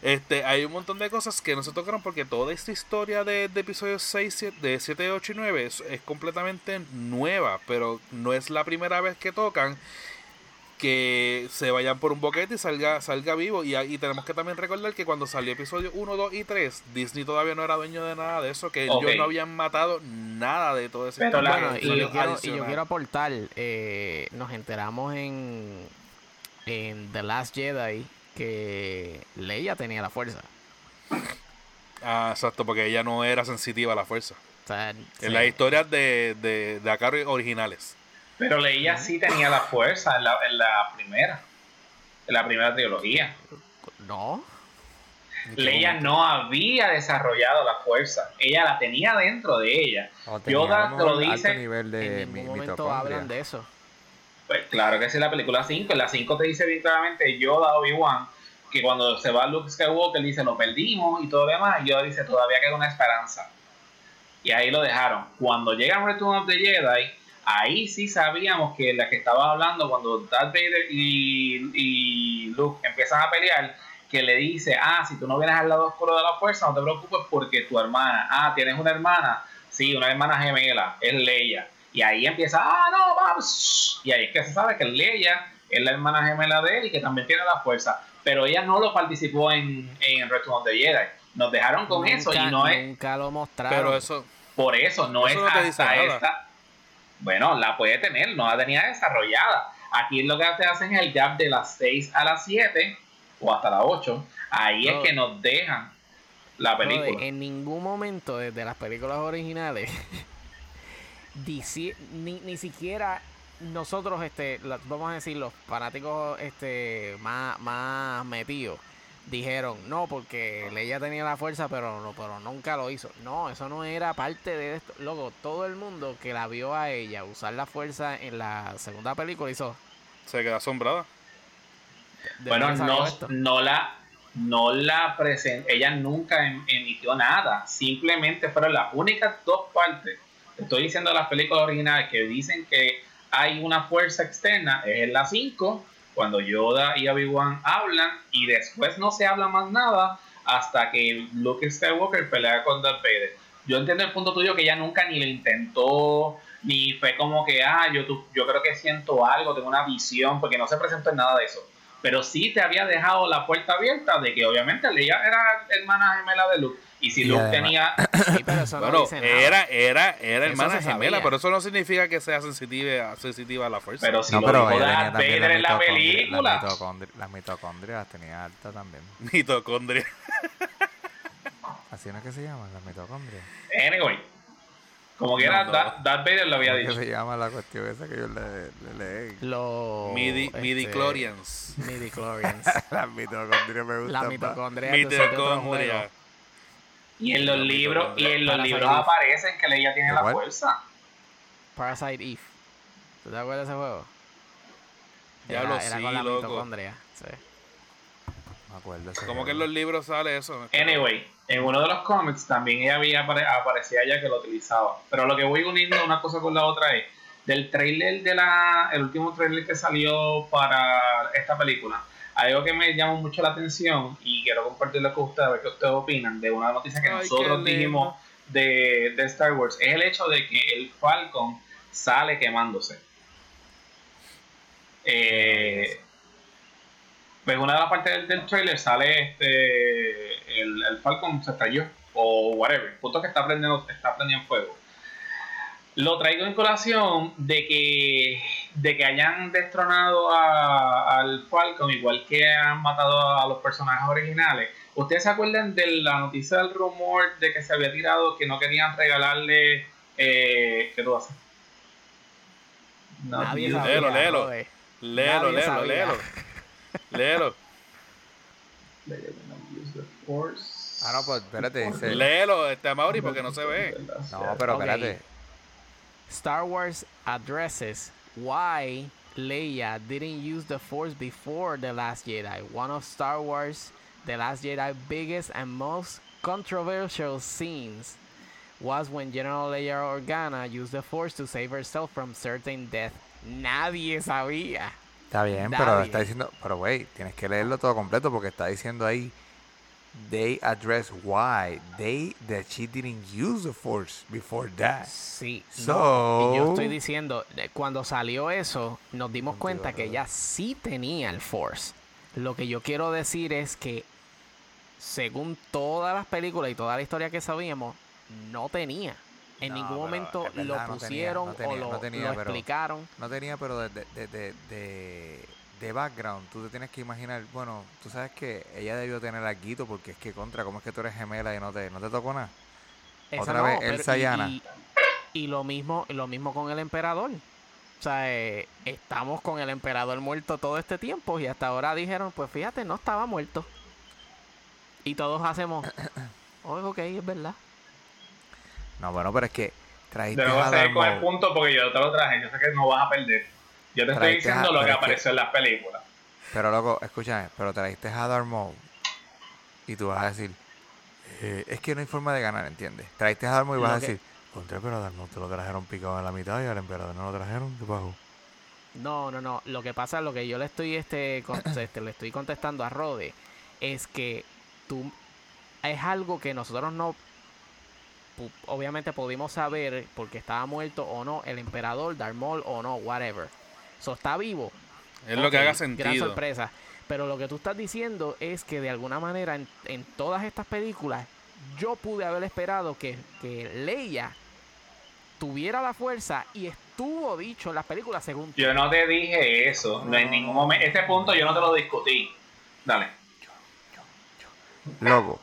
Este, hay un montón de cosas que no se tocaron porque toda esta historia de, de episodios 6, 7, de 7, 8 y 9 es, es completamente nueva, pero no es la primera vez que tocan que se vayan por un boquete y salga, salga vivo. Y, ahí tenemos que también recordar que cuando salió episodio 1, 2 y 3, Disney todavía no era dueño de nada de eso, que ellos no habían matado nada de todo ese Pero Bueno, y yo, quiero, y yo quiero aportar, eh, nos enteramos en, en The Last Jedi que Leia tenía la fuerza. Ah, exacto, porque ella no era sensitiva a la fuerza. O sea, En sí. las historias de, de, de acá originales. Pero Leia sí tenía la fuerza en la, en la primera. En la primera trilogía. No, ¿En qué Leia momento? no había desarrollado la fuerza. Ella la tenía dentro de ella. Yoda te lo dice nivel de en mi- ningún momento hablan de eso. Pues claro que sí, la película 5. En la 5 te dice bien claramente Yoda Obi-Wan que cuando se va Luke Skywalker dice lo perdimos y todo lo demás. Y Yoda dice todavía queda una esperanza. Y ahí lo dejaron. Cuando llega Return of the Jedi, ahí sí sabíamos que la que estaba hablando cuando Darth Vader y, y Luke empiezan a pelear, que le dice, ah, si tú no vienes al lado oscuro de la fuerza, no te preocupes porque tu hermana, ah, tienes una hermana, sí, una hermana gemela, es Leia. Y ahí empieza, ah, no, vamos. Y ahí es que se sabe que Leia es la hermana gemela de él y que también tiene la fuerza. Pero ella no lo participó en, en Return of the Jedi. Nos dejaron con eso y Nunca- no es, Nunca lo mostraron. Pero eso, por eso, no Eso es no te dice hasta nada. esta. Bueno, la puede tener, no la tenía desarrollada. Aquí lo que te hacen es el gap de las 6 a las 7 o hasta las 8. Ahí No. es que nos dejan. la película. en ningún momento desde las películas originales <laughs> ni, ni siquiera nosotros este vamos a decir los fanáticos este más más metidos dijeron no porque Leia tenía la fuerza pero no pero nunca lo hizo no eso no era parte de esto. Luego todo el mundo que la vio a ella usar la fuerza en la segunda película hizo Se queda asombrada. ¿de Bueno, no, no la no la presentó, ella nunca em- emitió nada, simplemente fueron las únicas dos partes, te estoy diciendo las películas originales que dicen que hay una fuerza externa, es en la 5, cuando Yoda y Obi-Wan hablan y después no se habla más nada hasta que Luke Skywalker pelea con Darth Vader. Yo entiendo el punto tuyo que ella nunca ni lo intentó, ni fue como que, ah, yo, tu- yo creo que siento algo, tengo una visión, porque no se presentó en nada de eso. Pero sí te había dejado la puerta abierta de que obviamente Leia era hermana gemela de Luke. Y si Y Luke además- tenía... <clears throat> Sí, pero eso no Bueno, nada. era, era, era Eso hermana gemela, pero eso no significa que sea sensitiva, sensitiva a la fuerza. Pero si No, lo pero dijo Darth tenía también Vader en la película. Las, mitocondri- las mitocondrias las tenía alta también. <laughs> Mitocondria. Así no es que se llaman, las mitocondrias. Anyway, como quiera, No, no. Da- Darth Vader lo había ¿Cómo es que dicho. se llama la cuestión esa que yo le, le leí? Los Midi, este, midichlorians. midichlorians. <laughs> las mitocondrias me gustan La más. mitocondria. eso es de otro Mitocondria. juego. Y en los libros, y en los libros aparecen que Leia tiene la fuerza. Parasite Eve. ¿Tú te acuerdas de ese juego? Diablo, era, era sí, con la loco. mitocondria. Sí. Me acuerdo Como que en los libros sale eso. Anyway, en uno de los cómics también ella había apare- aparecía ya que lo utilizaba. Pero lo que voy uniendo una cosa con la otra es del trailer de la el último trailer que salió para esta película. Algo que me llamó mucho la atención y quiero compartirlo con ustedes a ver qué ustedes opinan de una noticia que Ay, nosotros dijimos de, de Star Wars es el hecho de que el Falcon sale quemándose. Eh, pues una de las partes del, del trailer sale este el, el Falcon se estalló o whatever, punto que está prendiendo, está prendiendo fuego. Lo traigo en colación de que de que hayan destronado a- al Falcon igual que han matado a los personajes originales. ¿Ustedes se acuerdan de la noticia del rumor de que se había tirado que no querían regalarle eh, ¿qué tú haces? No, Nadie sabía. Léelo, léelo. Léelo, léelo, léelo. <laughs> Léelo. Ah, no, pues espérate, dice. Léelo, este Mauri, porque no se ve. No, pero espérate. Star Wars addresses why Leia didn't use the Force before The Last Jedi. One of Star Wars The Last Jedi biggest and most controversial scenes was when General Leia Organa used the Force to save herself from certain death. Nadie sabía. Está bien, pero Nadie. está diciendo. Pero, güey, tienes que leerlo todo completo porque está diciendo ahí. They address why they that she didn't use the force before that. Sí. no, So- y yo estoy diciendo, cuando salió eso, nos dimos cuenta que ella sí tenía el Force. Lo que yo quiero decir es que, según todas las películas y toda la historia que sabíamos, no tenía. En No, ningún momento verdad, lo no tenía, pusieron no tenía, o lo, no tenía, lo pero- explicaron. No tenía, pero de, de, de, de, de- background, tú te tienes que imaginar, bueno, tú sabes que ella debió tener algo porque es que contra, ¿cómo es que tú eres gemela y no te, no te tocó nada? Esa Otra vez, pero- Elsa y- y Anna. Y, y lo mismo, lo mismo con el emperador. O sea, eh, estamos con el emperador muerto todo este tiempo y hasta ahora dijeron, pues fíjate, no estaba muerto. Y todos hacemos, <coughs> oh, ok, es verdad. No, bueno, pero es que trajiste Debo a seguir Darth con el punto porque yo te lo traje. Yo sé que no vas a perder. Yo te estoy diciendo a- lo que pero es que- apareció en las películas. Pero loco, escúchame, pero trajiste a Darth Maul y tú vas a decir, eh, es que no hay forma de ganar, ¿entiendes? Trajiste a Darth Maul y vas a que- decir, contra, pero a Darth Maul te lo trajeron picado en la mitad y al emperador no lo trajeron, ¿qué pasó? No, no, no. Lo que pasa, lo que yo le estoy, este, con- <coughs> este, le estoy contestando a Rode, es que tú es algo que nosotros no, obviamente pudimos saber porque estaba muerto o no el emperador, Darth Maul o no, whatever. So está vivo. Es lo que haga Gran sentido. sorpresa. Pero lo que tú estás diciendo es que de alguna manera en, en todas estas películas yo pude haber esperado que, que Leia tuviera la fuerza y estuvo dicho en las películas según tú. Yo no te dije eso. No en ningún momento. Este punto yo no te lo discutí. Dale. Loco,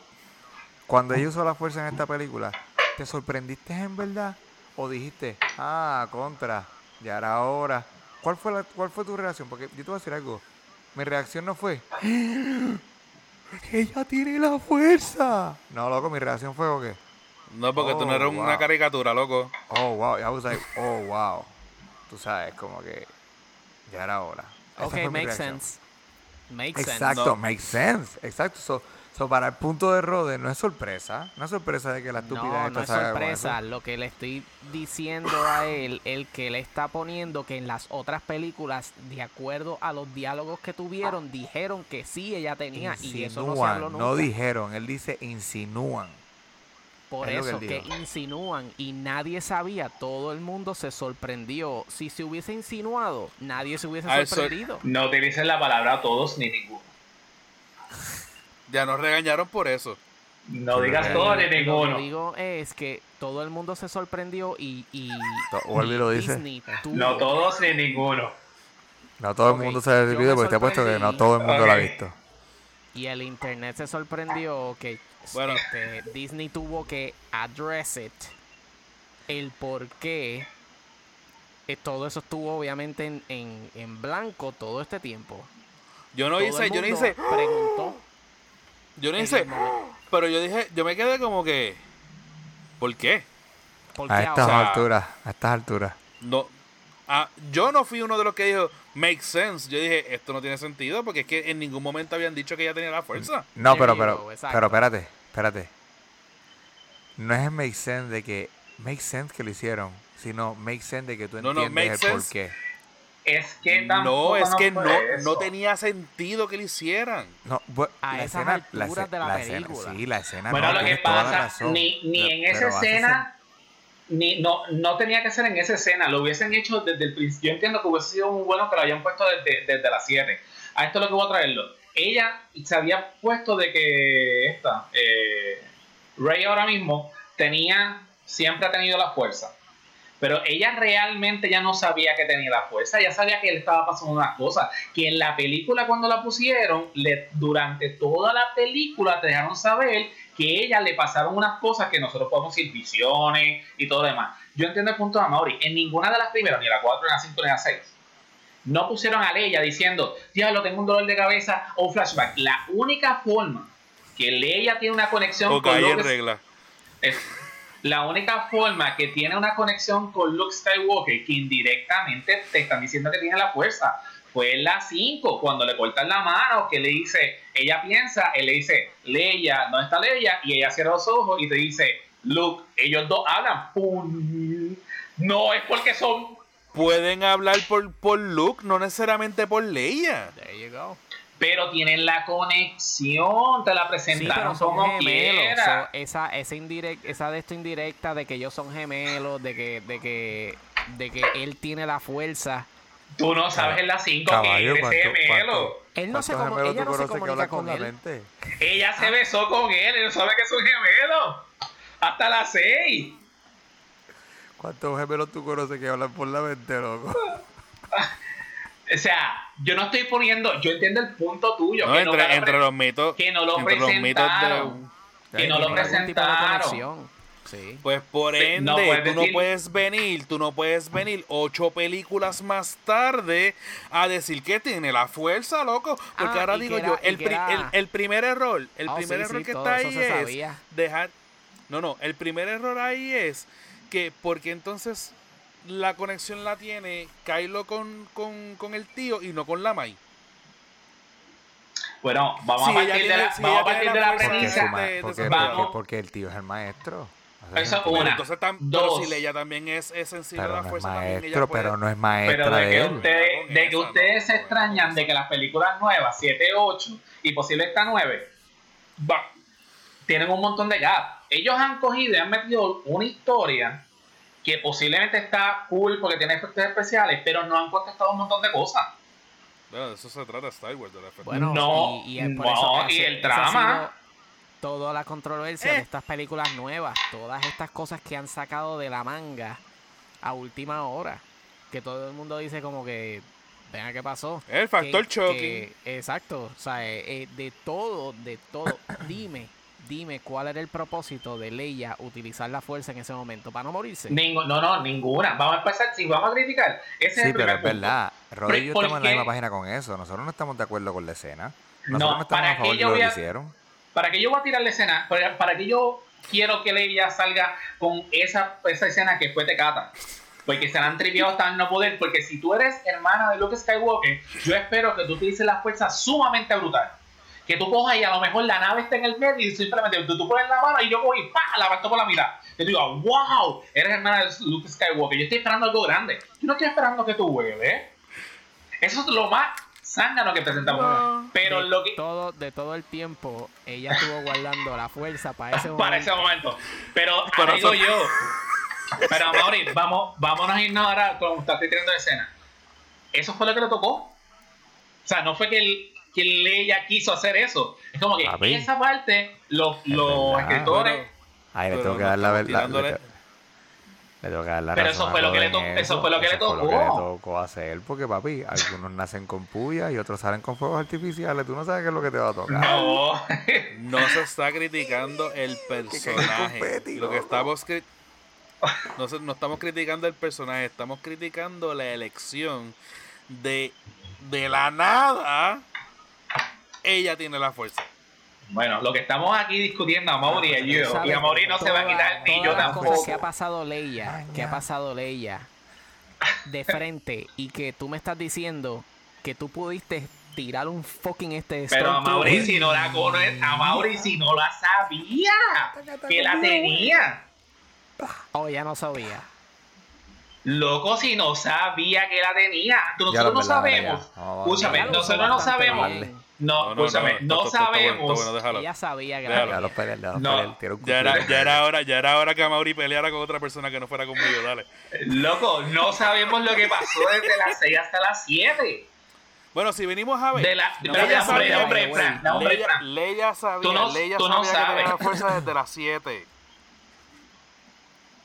Cuando ella usó la fuerza en esta película, ¿te sorprendiste en verdad? ¿O dijiste, ah, contra, ya era hora? ¿Cuál fue, la, ¿Cuál fue tu reacción? Porque yo te voy a decir algo. Mi reacción no fue, ella tiene la fuerza. No, loco, mi reacción fue, ¿o qué? No, porque tú no Oh, eres una caricatura, loco. Oh, wow. I was like, oh, wow. Tú sabes, como que ya era hora. Esa Ok, makes sense. Makes Exacto, No. makes sense. Exacto. So, so, para el punto de Rode no es sorpresa. No es sorpresa de que la estúpida No, no es sorpresa. Lo que le estoy diciendo a él, el que le está poniendo que en las otras películas, de acuerdo a los diálogos que tuvieron, dijeron que sí, ella tenía. Y eso no se Insinúan, habló nunca. no dijeron. Él dice insinúan. Por Es que eso que, dijo. insinúan y nadie sabía, todo el mundo se sorprendió. Si se hubiese insinuado, nadie se hubiese Ah, eso- sorprendido. No utilicen la palabra todos ni ninguno. Ya nos regañaron por eso. No digas lo todos ni Lo que ninguno. digo es que todo el mundo se sorprendió y, y, lo dice. Disney tuvo- No todos ni ninguno. No todo Ok, el mundo se ha yo dividido me porque te apuesto que no sorprendí. todo el mundo la ha Ok. visto. y el internet se sorprendió que Bueno. este, Disney tuvo que address it el por qué eh, todo eso estuvo obviamente en, en, en blanco todo este tiempo. Yo no Todo hice, el yo no mundo hice, preguntó yo no hice, pero yo dije, yo me quedé como que, ¿por qué? ¿por A estas sea, alturas, a estas alturas. No, ah, yo no fui uno de los que dijo, make sense. Yo dije, esto no tiene sentido porque es que en ningún momento habían dicho que ella tenía la fuerza. No, pero, pero, exacto. pero espérate, espérate. No es make sense de que, make sense que lo hicieron, sino make sense de que tú No, no, entiendes make el por qué. Es que No, tampoco es que no, eso. no tenía sentido que lo hicieran. No, bu- A la esas escena, la, alturas escena- de la la escena- película. sí, la escena Bueno, no, lo que la pasa, ni, ni Pero- en esa escena, ni, no, no tenía que ser en esa escena, lo hubiesen hecho desde el principio. Yo entiendo que hubiese sido muy bueno que lo hayan puesto desde, desde las 7. A esto es lo que voy a traerlo. Ella se había puesto de que esta, eh, Rey ahora mismo, tenía, siempre ha tenido la fuerza. Pero ella realmente ya no sabía que tenía la fuerza, ya sabía que le estaba pasando unas cosas. Que en la película, cuando la pusieron, le, durante toda la película te dejaron saber que ella le pasaron unas cosas que nosotros podemos decir visiones y todo lo demás. Yo entiendo el punto de Amaury. En ninguna de las primeras, ni la 4, ni la 5, ni la 6, no pusieron a Leia diciendo, diablo, tengo un dolor de cabeza o un flashback. La única forma que Leia tiene una conexión O con en Luke regla. es la única forma que tiene una conexión con Luke Skywalker que indirectamente te están diciendo que tiene la fuerza fue en la 5 cuando le cortan la mano que le dice ella piensa él le dice Leia ¿dónde está Leia? y ella cierra los ojos y te dice Luke ellos dos hablan ¡Pum! no es porque son Pueden hablar por, por Luke, no necesariamente por Leia. There you go. Pero tienen la conexión te la Sí, presentaron pero son como gemelos. esa, esa, indirect, esa de esto indirecta de que ellos son gemelos, de que, de que, de que él tiene la fuerza. tú no sabes en la 5 que eres ¿cuánto- gemelo cuánto- Él no se, ¿Cuántos como, ella no se comunica con él. mente? Ella se besó con él, él sabe que es un gemelo. Hasta las seis. ¿Cuántos gemelos tú conoces que hablan por la mente, loco? <laughs> O sea, yo no estoy poniendo, yo entiendo el punto tuyo. No, que, no entre, lo entre los mitos. que no lo entre los mitos de presentaron. que no lo presentaron. conexión. Sí. Pues por Sí, ende, no puedes tú no puedes venir, tú no puedes venir ocho películas más tarde a decir que tiene la fuerza, loco. Porque Ah, ahora digo yo, el, pri- el, el primer error, el Oh, primer sí, error sí, que está eso ahí es sabía. dejar. No, no, el primer error ahí es que porque entonces la conexión la tiene Kylo con, con, con el tío y no con la Mai. Bueno, vamos Sí, a ella partir de la, sí, vamos a ella partir tiene de la la fuerza Porque, de- su premisa. de- de porque, el tío es el maestro. Eso Una, entonces tam- dos. pero si Leia también es, es sensible a la no es fuerza también, ella maestro, puede- pero no es maestra Pero de de que, él. ustedes, de que ustedes no, se extrañan de que las películas nuevas, 7, 8 y posible esta 9, va, tienen un montón de gap. Ellos han cogido y han metido una historia que posiblemente está cool porque tiene efectos especiales, pero no han contestado un montón de cosas. Bueno, de eso se trata Star Wars, de la. Bueno, No, y, y es por no, eso y el drama. Toda la controversia Eh. de estas películas nuevas, todas estas cosas que han sacado de la manga a última hora, que todo el mundo dice como que, venga, ¿qué pasó? El factor Que- shocking. que- exacto, o sea, eh, eh, de todo, de todo, <coughs> dime, dime cuál era el propósito de Leia utilizar la fuerza en ese momento para no morirse. Ningu- no, no, ninguna. Vamos a empezar, si vamos a criticar, ese es Sí, el pero es punto. verdad. Rodri y yo ¿Por estamos en la misma página con eso. Nosotros no estamos de acuerdo con la escena. No, Nosotros no, estamos ¿para a favor de yo lo que hicieron. ¿Para qué yo voy a tirar la escena? ¿Para, para qué yo quiero que Leia salga con esa, esa escena que fue Tecata? Porque se la han triviado hasta no poder. Porque si tú eres hermana de Luke Skywalker, yo espero que tú utilices la fuerza sumamente brutal. Que tú cojas y a lo mejor la nave está en el medio y simplemente tú, tú pones la mano y yo cojo y ¡pa! la parto por la mitad. Que tú digas, wow, eres hermana de Luke Skywalker. Yo estoy esperando algo grande. Yo no estoy esperando que tú hueves. Eso es lo más zángano que presentamos. Pero de lo que, todo de todo el tiempo ella estuvo guardando la fuerza para ese momento. <laughs> para ese momento. Pero Pero digo eso- yo. Pero Mauri, vamos, vámonos a irnos ahora como estás tirando de escena. Eso fue lo que le tocó. O sea, no fue que, el, que Leia quiso hacer eso. Es como que Papi. esa parte, los, los verdad. escritores. Ay, le tengo que no dar la verdad. Le, tengo que dar la Pero eso fue lo que le Rodri en to- eso fue lo que le lo tocó. que le tocó hacer. Porque, papi, algunos nacen con puya y otros salen con fuegos artificiales. Tú no sabes qué es lo que te va a tocar. No. <laughs> No se está criticando el <laughs> personaje. Lo que estamos cri- no, se- no estamos criticando el personaje, estamos criticando la elección de de la nada. Ella tiene la fuerza. bueno, lo que estamos aquí discutiendo a Mauri y yo, ¿Sabes? y a Mauri no se va a quitar ni yo tampoco. que ha pasado Leia, que ha pasado Leia de frente y que tú me estás diciendo que tú pudiste tirar un fucking este Pero a. Mauri si no la conoce, a Mauri si no la sabía, que la tenía. Oh, ya no sabía. Loco, si no sabía que la tenía. Nosotros no sabemos. Escúchame, nosotros no sabemos. No, escúchame, no, esto está bueno, está sabemos. bueno. Ella sabía que Déjalo. la Déjalo tenía. pelear, déjalo No, pelear, tira un Ya era, ya era hora, ya era hora que Amaury peleara con otra persona que no fuera conmigo, dale. Loco, no sabemos lo que pasó desde las 6 hasta las 7. Bueno, si venimos a ver. De la, No, espérate, Leia sabía, hombre, no, Leia, sabía, Tú no- Leia tú no sabía que tenía la sabes. fuerza desde las 7.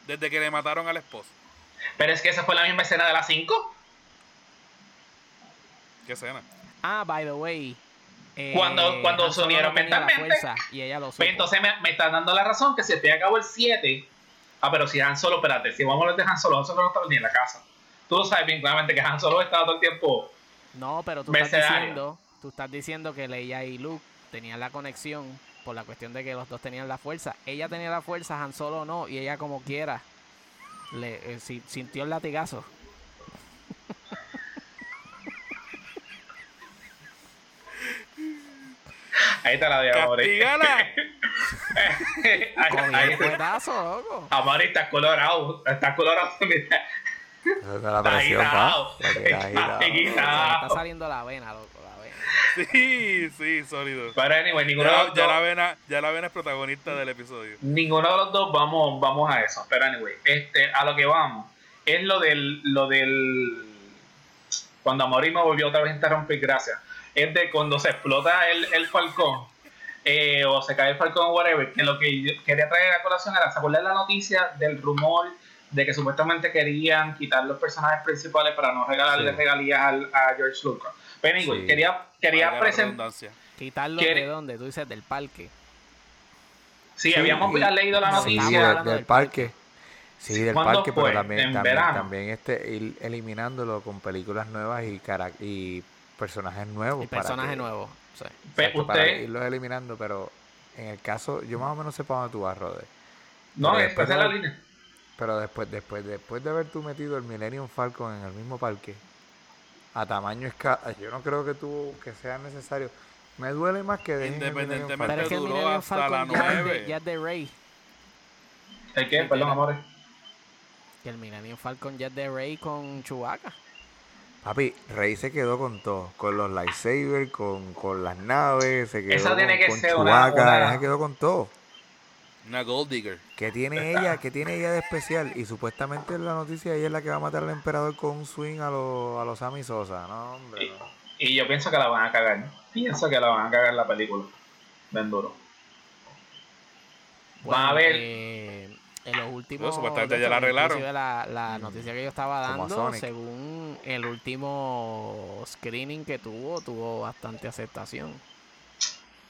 Desde que le mataron al esposo. Pero es que esa fue la misma escena de las 5. ¿Qué escena? Ah, by the way. Eh, Cuando- cuando Han se unieron mentalmente. fuerza Y ella lo supo. Entonces me, me estás dando la razón que se te acabó el 7. Ah, pero si Han Solo, espérate, si vamos a hablar de Han Solo, Han Solo no estaba ni en la casa. Tú lo sabes bien claramente que Han Solo estaba todo el tiempo. No, pero tú estás diciendo, tú estás diciendo que Leia y Luke tenían la conexión por la cuestión de que los dos tenían la fuerza. Ella tenía la fuerza, Han Solo no, y ella como quiera le eh, si- sintió el latigazo. Ahí está la de <laughs> el fuetazo, loco. Amore está colorado. Está colorado. la Está presión. La que Está está saliendo la vena, loco, la vena. Sí, sí, sólido. Pero anyway, ninguno de Ya, los ya dos. la vena, ya la vena es protagonista del episodio. Ninguno de los dos vamos, vamos a eso. Pero anyway, este, a lo que vamos. Es lo del, lo del. Cuando Amori me volvió otra vez a interrumpir, gracias. Es de cuando se explota el, el falcón. eh, o se cae el falcón o whatever. Que lo que yo quería traer a colación era, ¿se acuerdan la noticia del rumor de que supuestamente querían quitar los personajes principales para no regalarle Sí. regalías al, a George Lucas? Pero anyway, Sí. quería, quería presentar. Quitarlo ¿Quiere- de dónde, tú dices del parque. Sí, Sí, habíamos y- leído la Sí, noticia. del, del parque. Sí, del ¿Cuándo parque, fue? pero también, ¿En también, también este, ir eliminándolo con películas nuevas y, cara y personajes nuevos. El para personaje que- nuevo. sí. Exacto, para usted, irlos eliminando, pero en el caso, yo más o menos sé para dónde tú vas, Rode. no, pero esa después es la de- línea. Pero después, después, después de haber tú metido el Millennium Falcon en el mismo parque, a tamaño escala, yo no creo que tú que sea necesario. Me duele más que dejen el Millennium Independientemente Falcon. Pero es que el duró Millennium hasta Falcon la ya, es de, nueve. ya es de Rey. ¿El qué? Perdón, amores. Que el Millennium Falcon ya es de Rey con Chewbacca. Papi, Rey se quedó con todo, con los lightsabers, con, con las naves, se quedó Esa con, tiene que con ser una- Chewbacca, una- ella se quedó con todo. Una Gold Digger. ¿Qué tiene ella? ¿Qué tiene ella de especial? Y supuestamente en la noticia ella es la que va a matar al emperador con un swing a los a los Sammy Sosa. No, hombre, no. Y yo pienso que la van a cagar. Pienso que la van a cagar en la película. Ven duro. Van a ver. eh, en los últimos. No, supuestamente ya la arreglaron. La, la noticia que yo estaba dando, Sonic. El último screening que tuvo, tuvo bastante aceptación.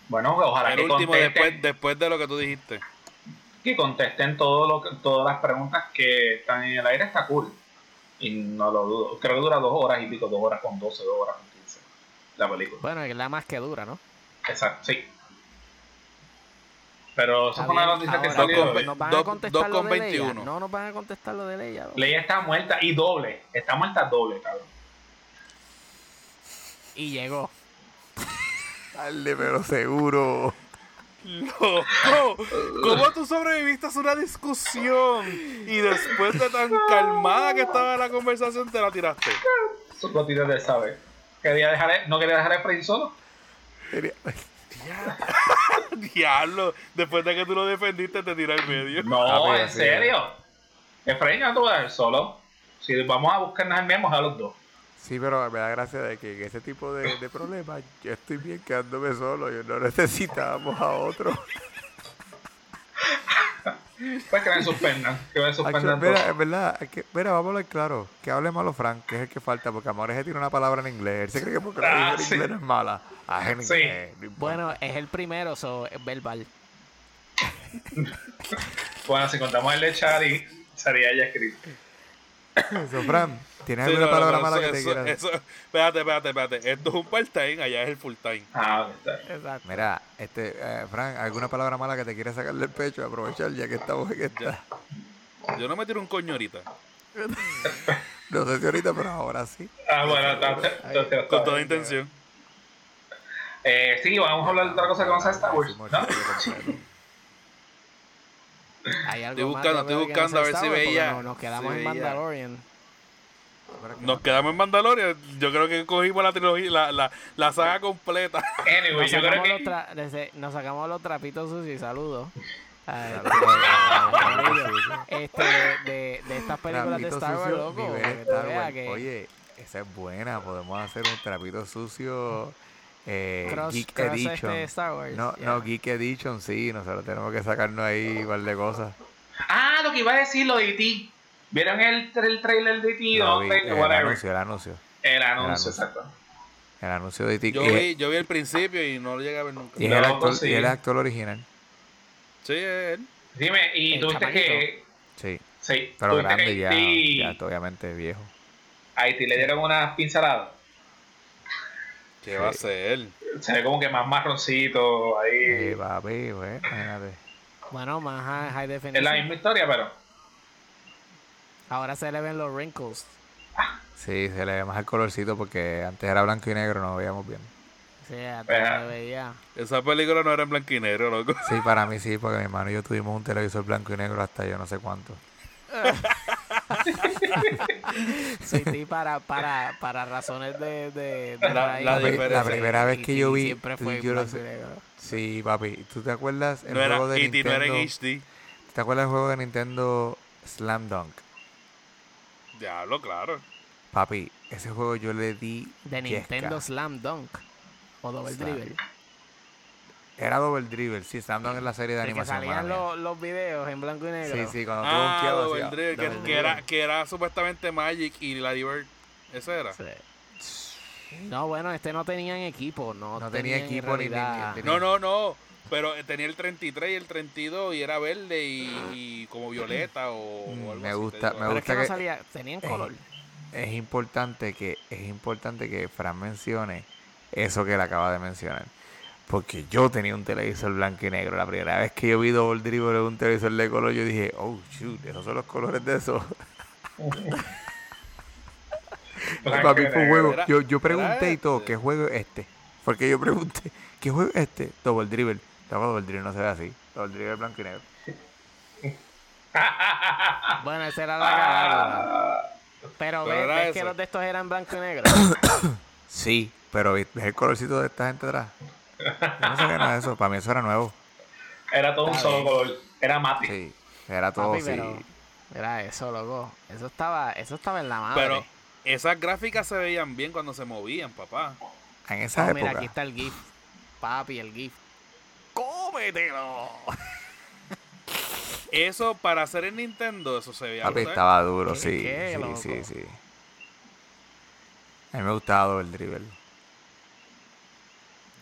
Bueno, ojalá El que último después, después de lo que tú dijiste. que contesten todo lo que- todas las preguntas que están en el aire, está cool. Y no lo dudo. Creo que dura dos horas y pico, dos horas con 12, dos horas con 15. La película. Bueno, es la más que dura, ¿no? Exacto, sí. Pero eso fue una noticia que salió. ¿Nos van dos- a contestar dos lo con de 21. Leia? No nos van a contestar lo de Leia. Leia está muerta y doble. Está muerta doble, cabrón. Y llegó. Dale, pero seguro. Loco, ¿cómo tú sobreviviste a una discusión y después de tan calmada que estaba la conversación te la tiraste? Sus gotitas de saber. Quería dejar, no quería dejar a Efraín solo. Sería- <laughs> <laughs> Diablo, después de que tú lo defendiste te tiré al medio. No, Ah, en sí. serio. Efraín no te voy a dejar solo. Si vamos a buscarnos el mismo, a los dos. Sí, pero me da gracia de que en ese tipo de, de problemas yo estoy bien quedándome solo. Yo no necesitábamos a otro. <laughs> Pues que me suspendan. Que me suspendan mira, verdad, es que, mira, vamos a hablar claro. Que hable malo Frank, que es el que falta, porque Amores se tiene una palabra en inglés. Él se cree que porque la Ah, en sí. inglés no es mala. Ah, en Sí. inglés. Bueno, es el primero, so, es verbal. <laughs> Bueno, si contamos el de Chari, sería ella escrito. <coughs> Eso, Fran, ¿tienes Sí, alguna no, palabra no, mala eso- que te eso- quieras? eso- espérate, espérate, espérate. Esto es un part-time, allá es el full-time. Ah, está. Exacto. Mira, este, eh, Fran, ¿alguna palabra mala que te quieras sacar del pecho? Aprovechar ya que estamos en esta. Yo no me tiro un coño ahorita. <laughs> No sé si ahorita, pero ahora sí. Ah, bueno, entonces, entonces está Con toda bien. intención. Eh, sí, vamos a hablar de otra cosa que vamos a hacer Star Wars. ¿no? Hay algo Estoy buscando, estoy creo que no buscando a ver si veía- no- Nos quedamos si en veía. Mandalorian. Nos quedamos en Mandalorian. Yo creo que cogimos la trilogía, la, la, la saga completa. Anyway, Nos yo creo sacamos, que. los tra- desde- nos sacamos los trapitos sucios. Saludos. Ah, <laughs> este, de, de, estas películas de Star Wars, loco. que tú Star Wars. que Oye, esa es buena. Podemos hacer un trapito sucio. Eh, cross, Geek cross Edition. este Star Wars. No, yeah. no, Geek Edition, sí. Nosotros tenemos que sacarnos ahí igual de cosas. Ah, lo que iba a decir, lo de E.T. ¿Vieron el, el trailer de E.T.? Lo No, el anuncio, el anuncio. El anuncio, exacto. El anuncio de Tic. Yo y, vi, yo vi el principio y no lo llegué a ver nunca. y es el No, actor, sí. y el actor original. Sí, él. Dime, y El tuviste que. Sí. Sí, Pero grande que ya, ya, obviamente viejo. A E.T. le dieron unas pinceladas. ¿Qué va a ser? Se ve como que más marroncito ahí. Eh, papi, pues, imagínate. Bueno, más high, high es la definition. misma historia, pero. Ahora se le ven los wrinkles. Sí, se le ve más el colorcito porque antes era blanco y negro, no lo veíamos bien. Sí, Pues, se veía. Esa película no era en blanco y negro, loco. Sí, para mí sí, porque mi hermano y yo tuvimos un televisor blanco y negro hasta yo no sé cuánto. <laughs> Sí, sí, para, para, para razones de... de, de La- primera vez que Y- yo vi, Siempre fue yo no sé-. Sí, papi, ¿tú te acuerdas el No era, juego de y no era en Nintendo? HD. ¿Te acuerdas el juego de Nintendo Slam Dunk? Diablo, claro. Papi, ese juego yo le di De yesca. Nintendo Slam Dunk. O Double Slam. Dribble. Era Double Dribble, sí, Slam Dunk es la serie de De que animación. salían mala mía. los, los videos en blanco y negro. Sí, sí, cuando Ah, donkeabas, Double hacía Dribble, que, Double que era, que era supuestamente Magic y la Diver. ¿Ese era? Sí. No, bueno, este no tenían equipo, no, No tenía equipo ni- ni- No, no, no. Pero tenía el 33 y el 32 y era verde y, y como violeta o, o Mm, algo me así, gusta- digo. me Pero es que gusta no que- salía, tenían Eh, color. es importante que es importante que Fran mencione eso que él acaba de mencionar. Porque yo tenía un televisor blanco y negro. La primera vez que yo vi Double Dribble en un televisor de color, yo dije, oh, shoot, esos son los colores de eso. <laughs> Fue un juego. Yo, yo pregunté y todo, este. ¿qué juego es este? Porque yo pregunté, ¿qué juego es este? Double Dribble. No, Double Dribble no se ve así. Double Dribble blanco y negro. <laughs> Bueno, esa era la carátula. Pero, Pero ves, ves que los de estos eran blanco y negro. <coughs> Sí, pero ¿ves el colorcito de esta gente atrás? Yo no sabía nada de eso. Para mí eso era nuevo. Era todo un solo color. Era mate. Sí, era todo Papi, así. pero era eso, loco. Eso estaba, eso estaba en la madre. Pero esas gráficas se veían bien cuando se movían, papá. En esa Oh, época. mira, aquí está el GIF. Papi, el GIF. ¡Cómetelo! <laughs> Eso para hacer en Nintendo, eso se veía Papi brutal. estaba duro, ¿Qué- sí. qué, sí, loco? sí, sí. A mí me gustaba Double Dribble.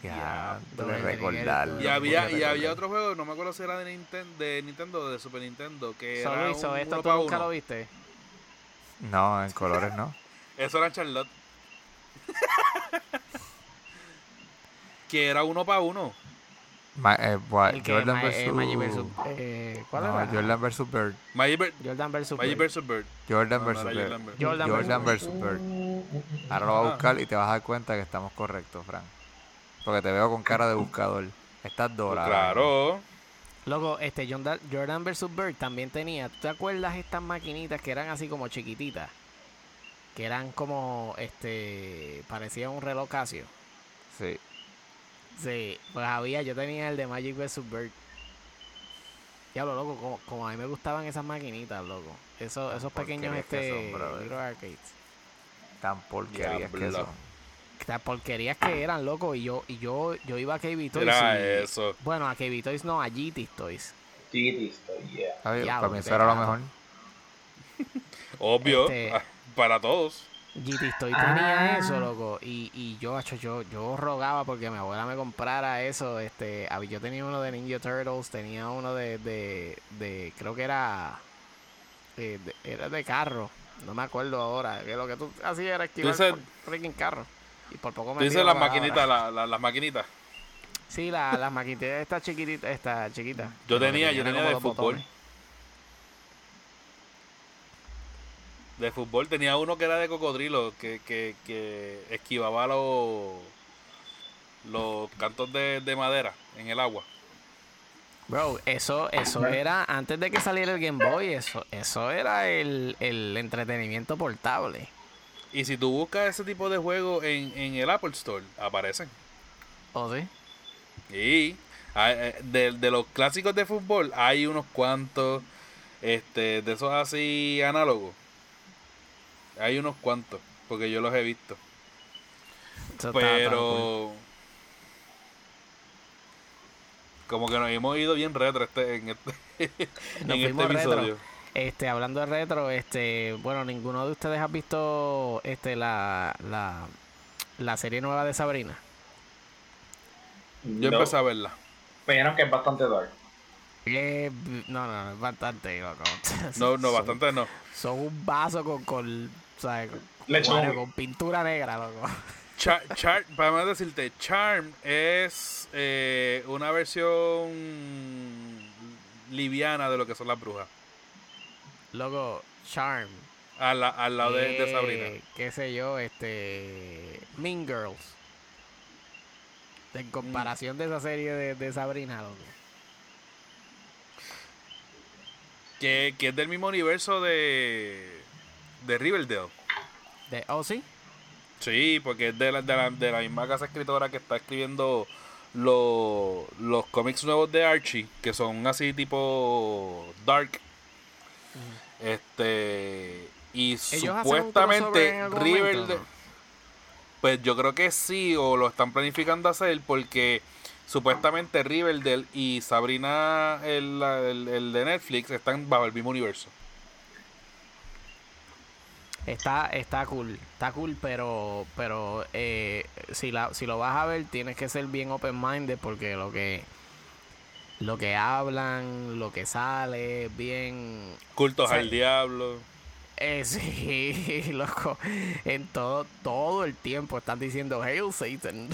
Ya, de Miguel, recordar. doble Y había, y había otro juego, no me acuerdo si era de Nintendo, de Nintendo o de Super Nintendo, que Solo era hizo un esto, tú nunca uno. lo viste. No, en colores no. <laughs> Eso era Charlotte. <laughs> que era uno para uno. Ma- eh, gua- El que Jordan Ma- eh, versus... Magic versus. Eh, ¿Cuál no, era? Jordan versus Bird. Magic, ver- Jordan versus. Magic Bird. versus Bird. Jordan No, no versus Bird. Jordan versus- Jordan versus Bird. Ahora lo vas a Ah. buscar y te vas a dar cuenta que estamos correctos, Frank. Porque te veo con cara de buscador. Estás dorado. Claro. Loco, este Jordan, Jordan versus Bird también tenía. ¿Tú te acuerdas estas maquinitas que eran así como chiquititas? Que eran como, este, parecía un reloj Casio. Sí. Sí, pues había, yo tenía el de Magic vs. Bird. Diablo, loco, como, como a mí me gustaban esas maquinitas, loco. Esos, esos pequeños, este, son, brother. micro arcades. Tan porquerías que son. Estas porquerías que eran, loco, y yo, y yo, yo iba a KB Toys. Era y- eso. Bueno, a KB Toys no, a GT Toys. Chiquitito, yeah. Ay, para mí eso era lo mejor. <laughs> Obvio. Este- ah, Para todos. GT Toys tenía eso, loco. Y, y yo, yo, yo rogaba porque mi abuela me comprara eso. Este, yo tenía uno de Ninja Turtles, tenía uno de, de, de creo que era, eh, de- era de carro. No me acuerdo ahora. Que lo que tú hacías era esquivar por freaking carro. Y por poco me Tú dices tiro las la maquinitas, la- la- las maquinitas. Sí, la, las maquinitas, esta chiquitita, esta chiquita. Yo tenía, yo tenía de fútbol. botones. De fútbol tenía uno que era de cocodrilo, que, que, que esquivaba los, los cantos de, de madera en el agua. Bro, eso, eso era, antes de que saliera el Game Boy, eso, eso era el, el entretenimiento portable. Y si tú buscas ese tipo de juegos en, en el Apple Store, aparecen. ¿O sí? Y eh, de, de los clásicos de fútbol hay unos cuantos este de esos así análogos. Hay unos cuantos, porque yo los he visto. Eso. Pero como que nos hemos ido bien retro este, en este, en este retro. Este, hablando de retro, este, bueno, ninguno de ustedes ha visto este la, la, la serie nueva de Sabrina. Yo No, empecé a verla. Me dijeron que es bastante dark. Eh, no, no, no, es bastante loco. <laughs> No, no, Son- bastante no. Son un vaso con, con, ¿sabes? Con, bueno, con pintura negra, loco. Char, Char- para más decirte, Charm es eh, una versión liviana de lo que son las brujas. Loco, Charm. Al, la- al lado de, de Sabrina. Qué sé yo, este. Mean Girls. En comparación de esa serie de, de Sabrina, loco. Que, que es del mismo universo de, de Riverdale. De, oh, sí. Sí, porque es de la, de la, de la misma casa escritora que está escribiendo lo- los cómics nuevos de Archie, que son así tipo dark. Este y supuestamente momento, ¿no? pues yo creo que sí o lo están planificando hacer porque supuestamente Riverdale y Sabrina el, el, el de Netflix están bajo el mismo universo. Está, está cool, está cool, pero, pero eh, si la, si lo vas a ver tienes que ser bien open minded porque lo que, lo que hablan, lo que sale, bien, Cultos al diablo. eh, <laughs> sí, loco, en todo, todo el tiempo están diciendo Hail Satan,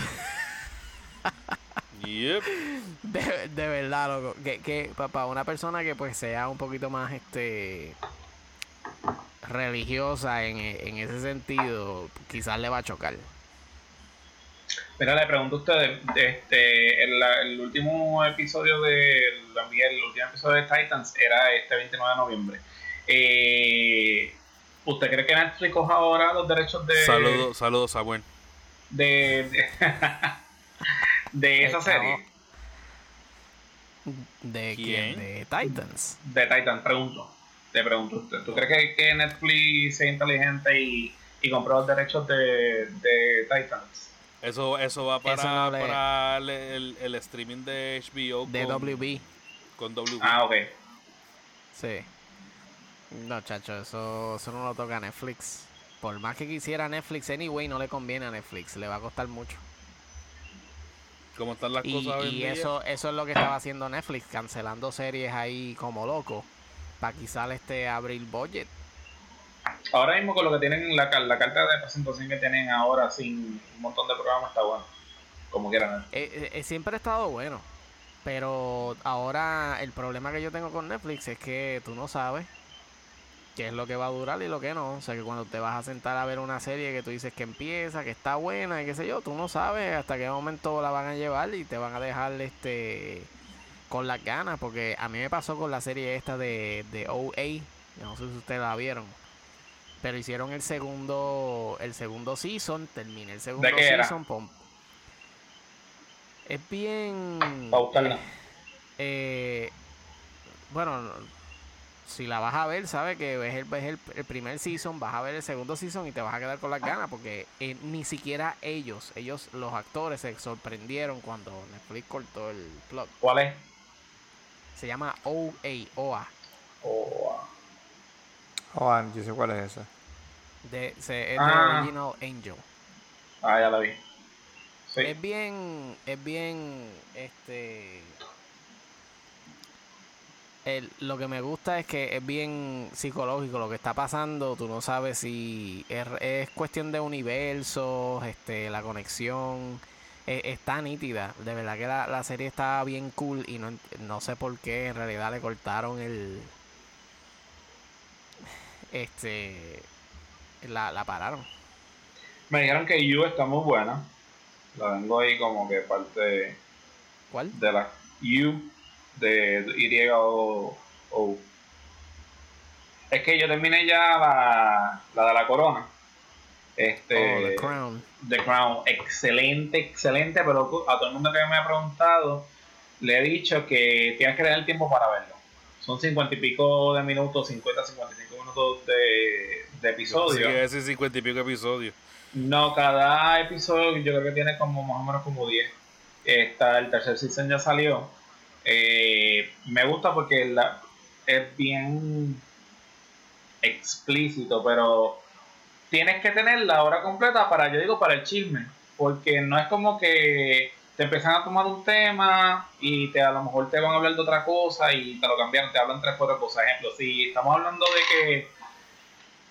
Yep. <laughs> de, de verdad, loco, que, que para una persona que pues sea un poquito más, este, religiosa en, en ese sentido, quizás le va a chocar. Mira, le pregunto a ustedes, este, el, el último episodio de la- el último episodio de Titans era este 29 de noviembre. Eh, ¿Usted cree que Netflix coja ahora los derechos de Saludos, saludos, Samuel. de, de, <laughs> de esa serie? ¿De ¿Quién? quién? De Titans. De Titans, pregunto. Te pregunto usted. ¿Tú crees que, que Netflix sea inteligente y, y compró los derechos de, de Titans? Eso, eso va para, Eso no le- para el, el- el streaming de HBO De con, WB. con WB. Ah, ok. Sí. No, chacho, eso, eso no lo toca Netflix. Por más que quisiera Netflix, anyway, no le conviene a Netflix. Le va a costar mucho. ¿Cómo están las Y, cosas y día? eso, eso es lo que estaba haciendo Netflix, cancelando series ahí como loco. Para quizás este abrir budget. Ahora mismo con lo que tienen, la, la carta de presentación que tienen ahora sin un montón de programas está bueno. Como quieran. ¿eh? Eh, eh, siempre ha estado bueno. Pero ahora el problema que yo tengo con Netflix es que tú no sabes qué es lo que va a durar y lo que no. O sea que cuando te vas a sentar a ver una serie que tú dices que empieza, que está buena y qué sé yo, tú no sabes hasta qué momento la van a llevar y te van a dejar este con las ganas. Porque a mí me pasó con la serie esta de, de OA. No sé si ustedes la vieron. Pero hicieron el segundo el segundo season, terminé el segundo qué era? season. pom- Es bien buscarla. eh, bueno, no- si la vas a ver, sabes que ves el, ves el, el primer season, vas a ver el segundo season y te vas a quedar con las ganas porque eh, ni siquiera ellos, ellos, los actores, se sorprendieron cuando Netflix cortó el plug. ¿Cuál es? Se llama OA, OA. Ah. Oh, yo sé cuál es esa. De, se- es de Ah. Original Angel. ah, ya la vi. Sí. Es bien, es bien, este... el- lo que me gusta es que es bien psicológico lo que está pasando. Tú no sabes si es, es cuestión de universos, este, la conexión eh, está nítida. De verdad que la, la serie está bien cool y no, no sé por qué en realidad le cortaron el... Este... La, la pararon. Me dijeron que You está muy buena. La vengo ahí como que parte ¿Cuál? de la You de Y o O. Es que yo terminé ya la, la de la corona. Este, Oh, The Crown. The Crown, excelente, excelente, pero a todo el mundo que me ha preguntado le he dicho que tienes que tener tiempo para verlo. Son cincuenta y pico de minutos, 50, 55 minutos de, de episodio. Sí, ese cincuenta y pico episodios. No, cada episodio yo creo que tiene como más o menos como 10. Está, el tercer season ya salió. Eh, me gusta porque la- es bien explícito, pero tienes que tener la hora completa para, yo digo, para el chisme. Porque no es como que te empiezan a tomar un tema y te a lo mejor te van a hablar de otra cosa y te lo cambiaron, te hablan tres, cuatro cosas. Ejemplo, si estamos hablando de que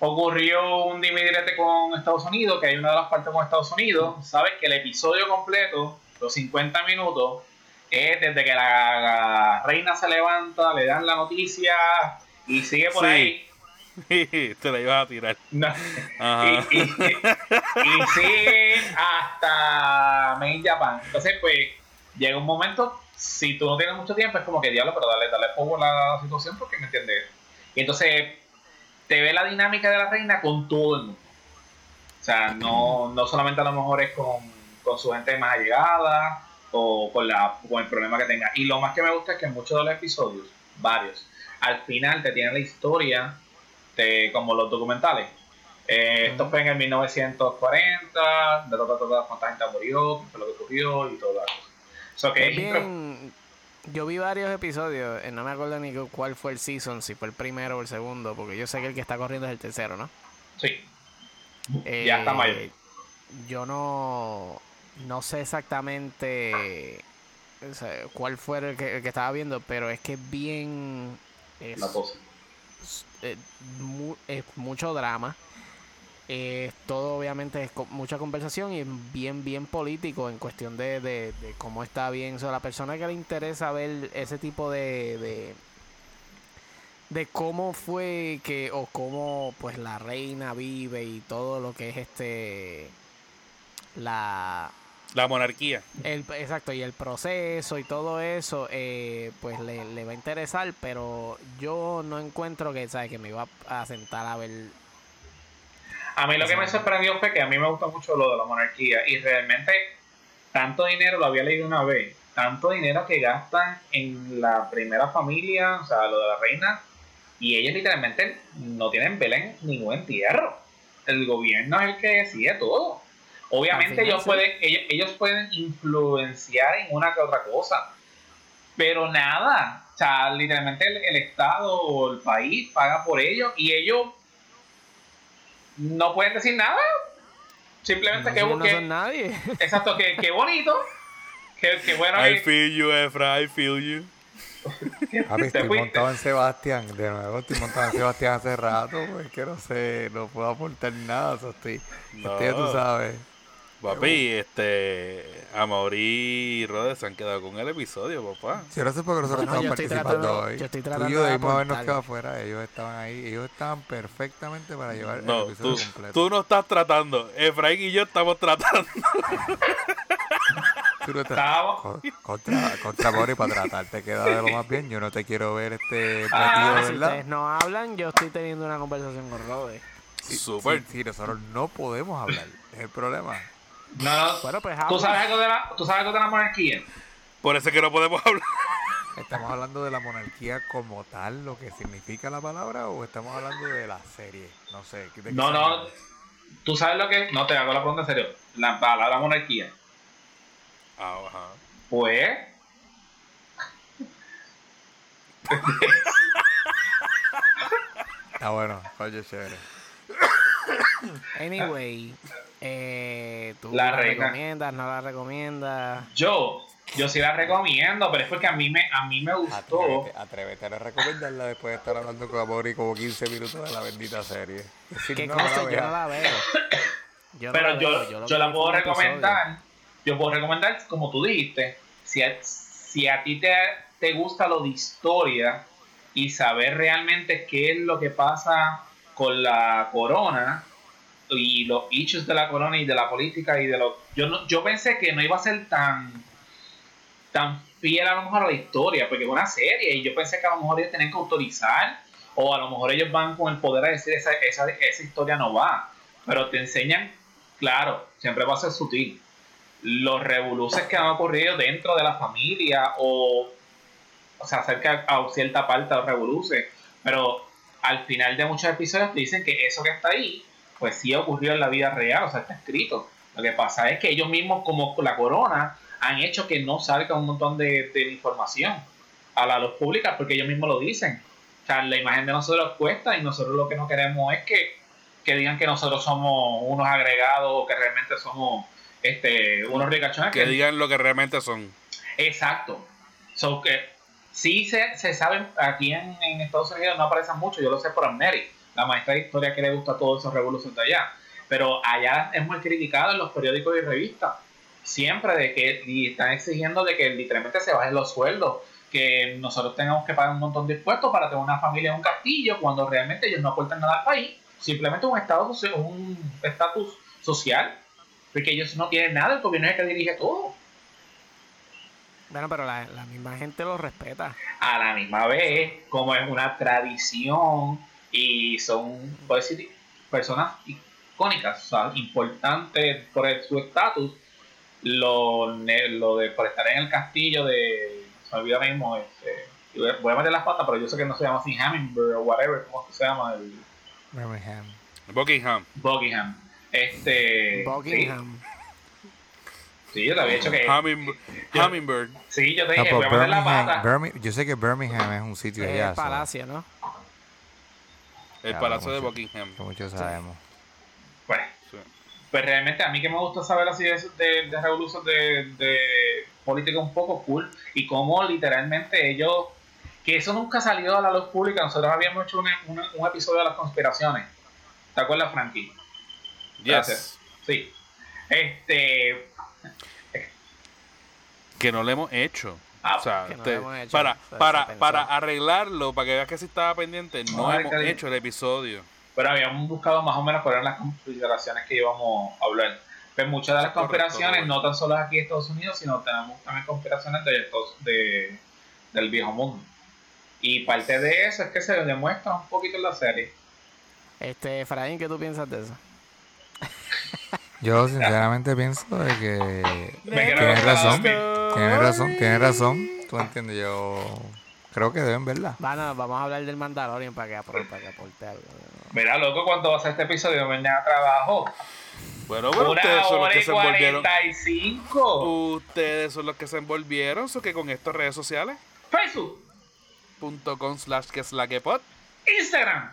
ocurrió un dime direte con Estados Unidos, que hay una de las partes con Estados Unidos, sabes que el episodio completo, los 50 minutos, es desde que la, la reina se levanta, le dan la noticia y sigue por Sí. ahí. <laughs> Te la ibas a tirar. No. Ajá. Y, y- y sigue hasta Main Japan. Entonces, pues, llega un momento, si tú no tienes mucho tiempo, es como que diablo, pero dale, dale poco a la situación porque me entiendes. Y entonces, te ve la dinámica de la reina con todo el mundo. O sea, no, no solamente a lo mejor es con, con su gente más allegada o con, la, con el problema que tenga. Y lo más que me gusta es que en muchos de los episodios, varios, al final te tienen la historia de, como los documentales. Eh, Esto fue en el 1940, de ta, ta, cuánta gente murió, qué fue lo que ocurrió y todo eso. So que bien. Yo vi varios episodios, eh, no me acuerdo ni cu- cuál fue el season, si fue el primero o el segundo, porque yo sé que el que está corriendo es el tercero, ¿no? Sí. Ya está Eh, mayor. Yo no, no sé exactamente o sea, cuál fue el que, el que estaba viendo, pero es que es bien. Es, La cosa. Eh, mu- es mucho drama. Eh, todo obviamente es mucha conversación y bien, bien político en cuestión de, de, cómo está bien. O sea, la persona que le interesa ver ese tipo de, de cómo fue que, o cómo pues la reina vive y todo lo que es este, la, La monarquía. el, exacto, y el proceso y todo eso, eh, pues le, le va a interesar, pero yo no encuentro que, ¿sabes? Que me iba a sentar a ver. A mí lo que me sorprendió fue que a mí me gusta mucho lo de la monarquía y realmente tanto dinero, lo había leído una vez, tanto dinero que gastan en la primera familia, o sea, lo de la reina, y ellos literalmente no tienen vela en ningún entierro. El gobierno es el que decide todo. Obviamente ellos, pueden, ellos, ellos pueden influenciar en una que otra cosa, pero nada. O sea, literalmente el, el Estado o el país paga por ellos y ellos no pueden decir nada. Simplemente No, que, son- no son nadie. <laughs> exacto, que, que bonito, que bueno I que... feel you, Efra, I feel you. <laughs> Papi, estoy montado en Sebastián. De nuevo, estoy montado en Sebastián hace rato. Pues que no sé, no puedo aportar nada. So estoy, No. estoy, tú sabes. Papi, este. Amaury y Rhodes se han quedado con el episodio, papá. Yo no sé por qué nosotros Bueno, estamos participando tratando- hoy. yo estoy Tú tratando y yo de debimos habernos quedado afuera. Ellos estaban ahí. Ellos estaban perfectamente para llevar No, el episodio tú, completo. tú no estás tratando. Efraín y yo estamos tratando. Tú no estás- contra, contra Mori para tratarte queda de lo más bien. Yo no te quiero ver este Ah, si ustedes no hablan, yo estoy teniendo una conversación con Rode. Sí, Súper. sí, sí, nosotros no podemos hablar. Es el problema. No, no. Bueno, pues ¿Tú sabes algo de la, ¿tú sabes algo de la monarquía? Por eso es que no podemos hablar. <laughs> ¿Estamos hablando de la monarquía como tal, lo que significa la palabra, o estamos hablando de la serie? No sé. ¿de qué No, no. ¿Tú sabes lo que...? No, te hago la pregunta en serio. La palabra monarquía. Ah, ajá. Pues... <laughs> Ah, bueno, oye, chévere. <laughs> Anyway, eh, ¿tú La la, reina. recomiendas, no la recomiendas? Yo... Yo sí la recomiendo, pero es porque a mí me, a mí me gustó. Atrévete, atrévete a recomendarla después de estar hablando con Amori como 15 minutos de la bendita serie. Decir, ¿Qué no, cosa? la yo no la veo. Yo no <coughs> Pero la yo, veo, yo, que la puedo episodio. recomendar. Yo puedo recomendar, como tú dijiste, si a, si a ti te, te gusta lo de historia y saber realmente qué es lo que pasa con la corona y los issues de la corona y de la política y de lo yo no, yo pensé que no iba a ser tan tan fiel a lo mejor a la historia porque es una serie y yo pensé que a lo mejor ellos tenían que autorizar o a lo mejor ellos van con el poder a decir esa, esa, esa historia no va pero te enseñan claro siempre va a ser sutil. Los revoluces que han ocurrido dentro de la familia o o sea acerca a cierta parte de los revoluces pero al final de muchos episodios te dicen que eso que está ahí pues sí ocurrió en la vida real o sea está escrito lo que pasa es que ellos mismos como la corona han hecho que no salga un montón de, de información a la luz pública porque ellos mismos lo dicen. O sea, la imagen de nosotros cuesta y nosotros lo que no queremos es que, que digan que nosotros somos unos agregados o que realmente somos este, unos ricachones. Que digan lo que realmente son. Exacto. So que sí se, se sabe, aquí en, en Estados Unidos no aparecen mucho, yo lo sé por Mary, la maestra de historia que le gusta todos esos revoluciones de allá. Pero allá es muy criticado en los periódicos y revistas. Siempre de que y están exigiendo de que literalmente se bajen los sueldos, que nosotros tengamos que pagar un montón de impuestos para tener una familia en un castillo, cuando realmente ellos no aportan nada al país, simplemente un estado soci- un estatus social, porque ellos no tienen nada, el gobierno es el que dirige todo. Bueno, pero la, la misma gente lo respeta. a la misma vez, como es una tradición y son decir, personas icónicas, o sea, importantes por el- su estatus, lo, ne- lo de por estar en el castillo de, se me olvida ahora mismo, este, voy a- meter las patas, pero yo sé que no se llama así Hammingbird o whatever, ¿cómo se llama? El Birmingham. Buckingham. Buckingham. Este, Buckingham. Sí, sí, yo te había dicho que. Hummingbird. Hummingbird. Sí, yo te No, dije, pero voy a meter la Birmingham, pata. Birmi- yo sé que Birmingham es un sitio Es allá. el so, palacio, ¿no? El palacio de. Buckingham. que muchos sabemos. Pues, Sí. pues realmente a mí que me gusta saber así de, de, de revoluciones de, de política un poco cool y cómo literalmente ellos que eso nunca salió a la luz pública nosotros habíamos hecho un, un, un episodio de las conspiraciones ¿te acuerdas Frankie? Yes. Gracias. sí este Que no lo hemos hecho. Ah, o sea, no hecho, para, se para, para arreglarlo, para que veas que sí estaba pendiente, no Ay, hemos hecho el episodio. pero habíamos buscado más o menos cuáles eran las conspiraciones que íbamos a hablar. Pues muchas de las correcto, conspiraciones no tan solo aquí en Estados Unidos sino tenemos también conspiraciones de, estos- de- del viejo mundo. Y parte de eso es que se demuestra un poquito en la serie. Este, Efraín, ¿qué tú piensas de eso? <laughs> Yo sinceramente pienso de que tienes razón, tienes razón, tienes razón. Tú entiendes, yo creo que deben verla. Bueno, vamos a hablar del Mandalorian para que, apro- para que aporte algo. Mira, loco, cuando va a ser este episodio, mañana trabajo. Bueno, pero ustedes Una son los que se envolvieron. 45. Ustedes son los que se envolvieron, so que con estas redes sociales, Facebook, punto com slash que es la que pod, Instagram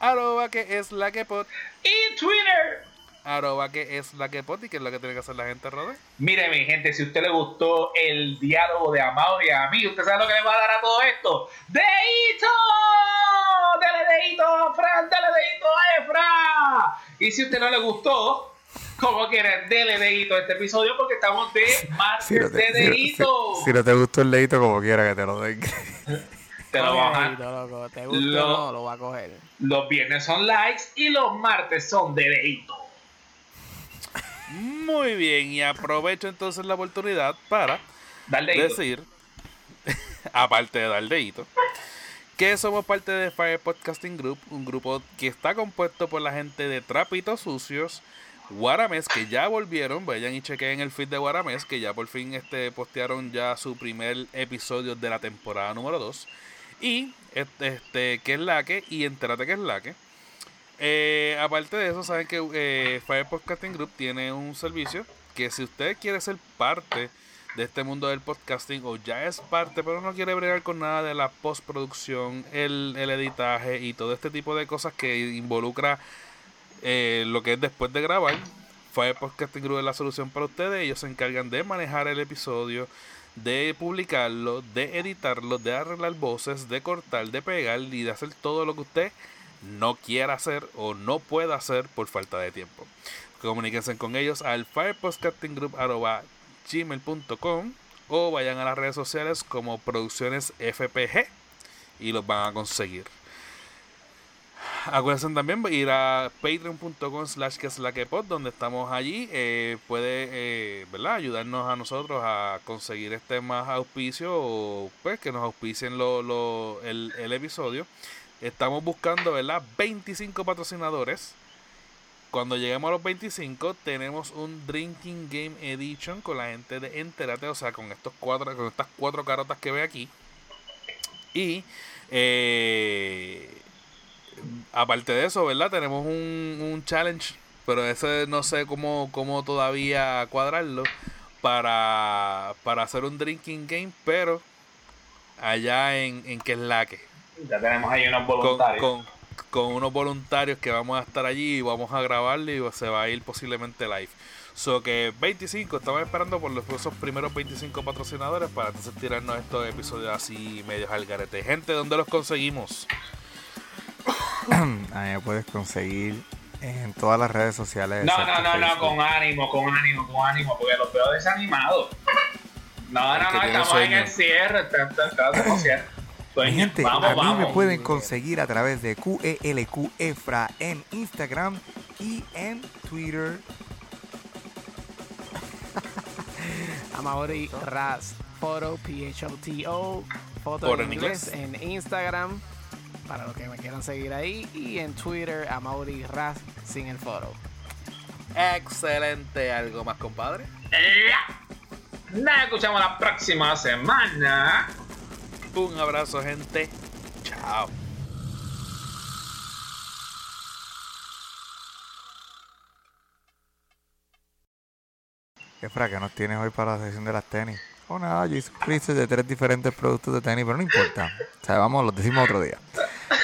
arroba que es la que pod, y Twitter. Arroba que es la que poti, que es lo que tiene que hacer la gente, Rode. Mire, mi gente, si a usted le gustó el diálogo de Amado y a mí, ¿usted sabe lo que le va a dar a todo esto? ¡Deito! ¡Dele deito, Fran! ¡Dele deito a Efra! Y si a usted no le gustó, como quiere, dele dedito a este episodio porque estamos de <laughs> martes Si no, te, de si no- dedito. si- si no te gustó el leito, como quiera que te lo den. <laughs> Te lo bajan. ¿Te Lo- o no? Lo va a coger. Los viernes son likes y los martes son de dedito. Muy bien, y aprovecho entonces la oportunidad para decir, <laughs> aparte de dar dedito, que somos parte de Fire Podcasting Group, un grupo que está compuesto por la gente de Trapitos Sucios, Guaramés, que ya volvieron, vayan y chequen el feed de Guaramés, que ya por fin este, postearon ya su primer episodio de la temporada número 2, y este, este que es la que, y entérate que es la que. Eh, aparte de eso, saben que eh, Fire Podcasting Group tiene un servicio que si usted quiere ser parte de este mundo del podcasting o ya es parte pero no quiere bregar con nada de la postproducción, el, el editaje y todo este tipo de cosas que involucra eh, lo que es después de grabar, Fire Podcasting Group es la solución para ustedes. Ellos se encargan de manejar el episodio, de publicarlo, de editarlo, de arreglar voces, de cortar, de pegar y de hacer todo lo que usted no quiera hacer o no pueda hacer por falta de tiempo. Comuníquense con ellos al firepodcastinggroup.gmail.com o vayan a las redes sociales como Producciones FPG y los van a conseguir. Acuérdense también ir a patreon.com slash que es la que pod, donde estamos allí. eh, puede eh, ¿verdad? ayudarnos a nosotros a conseguir este más auspicio o pues que nos auspicien lo, lo- el, el episodio. Estamos buscando ¿verdad? 25 patrocinadores. Cuando lleguemos a los 25 tenemos un Drinking Game Edition con la gente de Enterate, o sea, con estos cuatro, con estas cuatro carotas que ve aquí. Y eh, aparte de eso, ¿verdad? Tenemos un, un challenge, pero ese no sé cómo, cómo todavía cuadrarlo para, para hacer un drinking game, pero allá en, en Ya tenemos ahí unos voluntarios. con, con unos voluntarios que vamos a estar allí y vamos a grabarlo y se va a ir posiblemente live. So que 25, estamos esperando por los, esos primeros 25 patrocinadores para entonces tirarnos estos episodios así medios al garete. Gente, ¿dónde los conseguimos? <coughs> A mí me puedes conseguir en todas las redes sociales. No, no, no, no, con ánimo, con ánimo, con ánimo, porque los veo desanimados. No, El no, no, estamos en el cierre, está- está- está- hacemos cierre. Mi Sueño. gente, vamos, a mí vamos. me pueden conseguir a través de QELQ Efra en Instagram y en Twitter. <laughs> Amaury Raz Photo, P-H-O-T-O, foto Por en en inglés en Instagram, para los que me quieran seguir ahí, y en Twitter, Amaury Raz sin el foro. Excelente, ¿algo más, compadre? Nos escuchamos la próxima semana. Un abrazo, gente. Chao. Efra, ¿qué nos tienes hoy para la sesión de las tenis? Oh, nada, yo hice un de tres diferentes productos de tenis, pero no importa. O sea, vamos, los decimos otro día.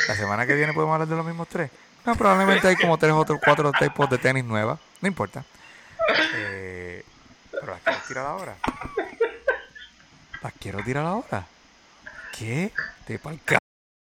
La semana que viene podemos hablar de los mismos tres. No, probablemente hay como tres otros cuatro tipos de tenis nuevas. No importa. Eh, pero las quiero tirar ahora. Las quiero tirar ahora. ¿Qué? Te pa'l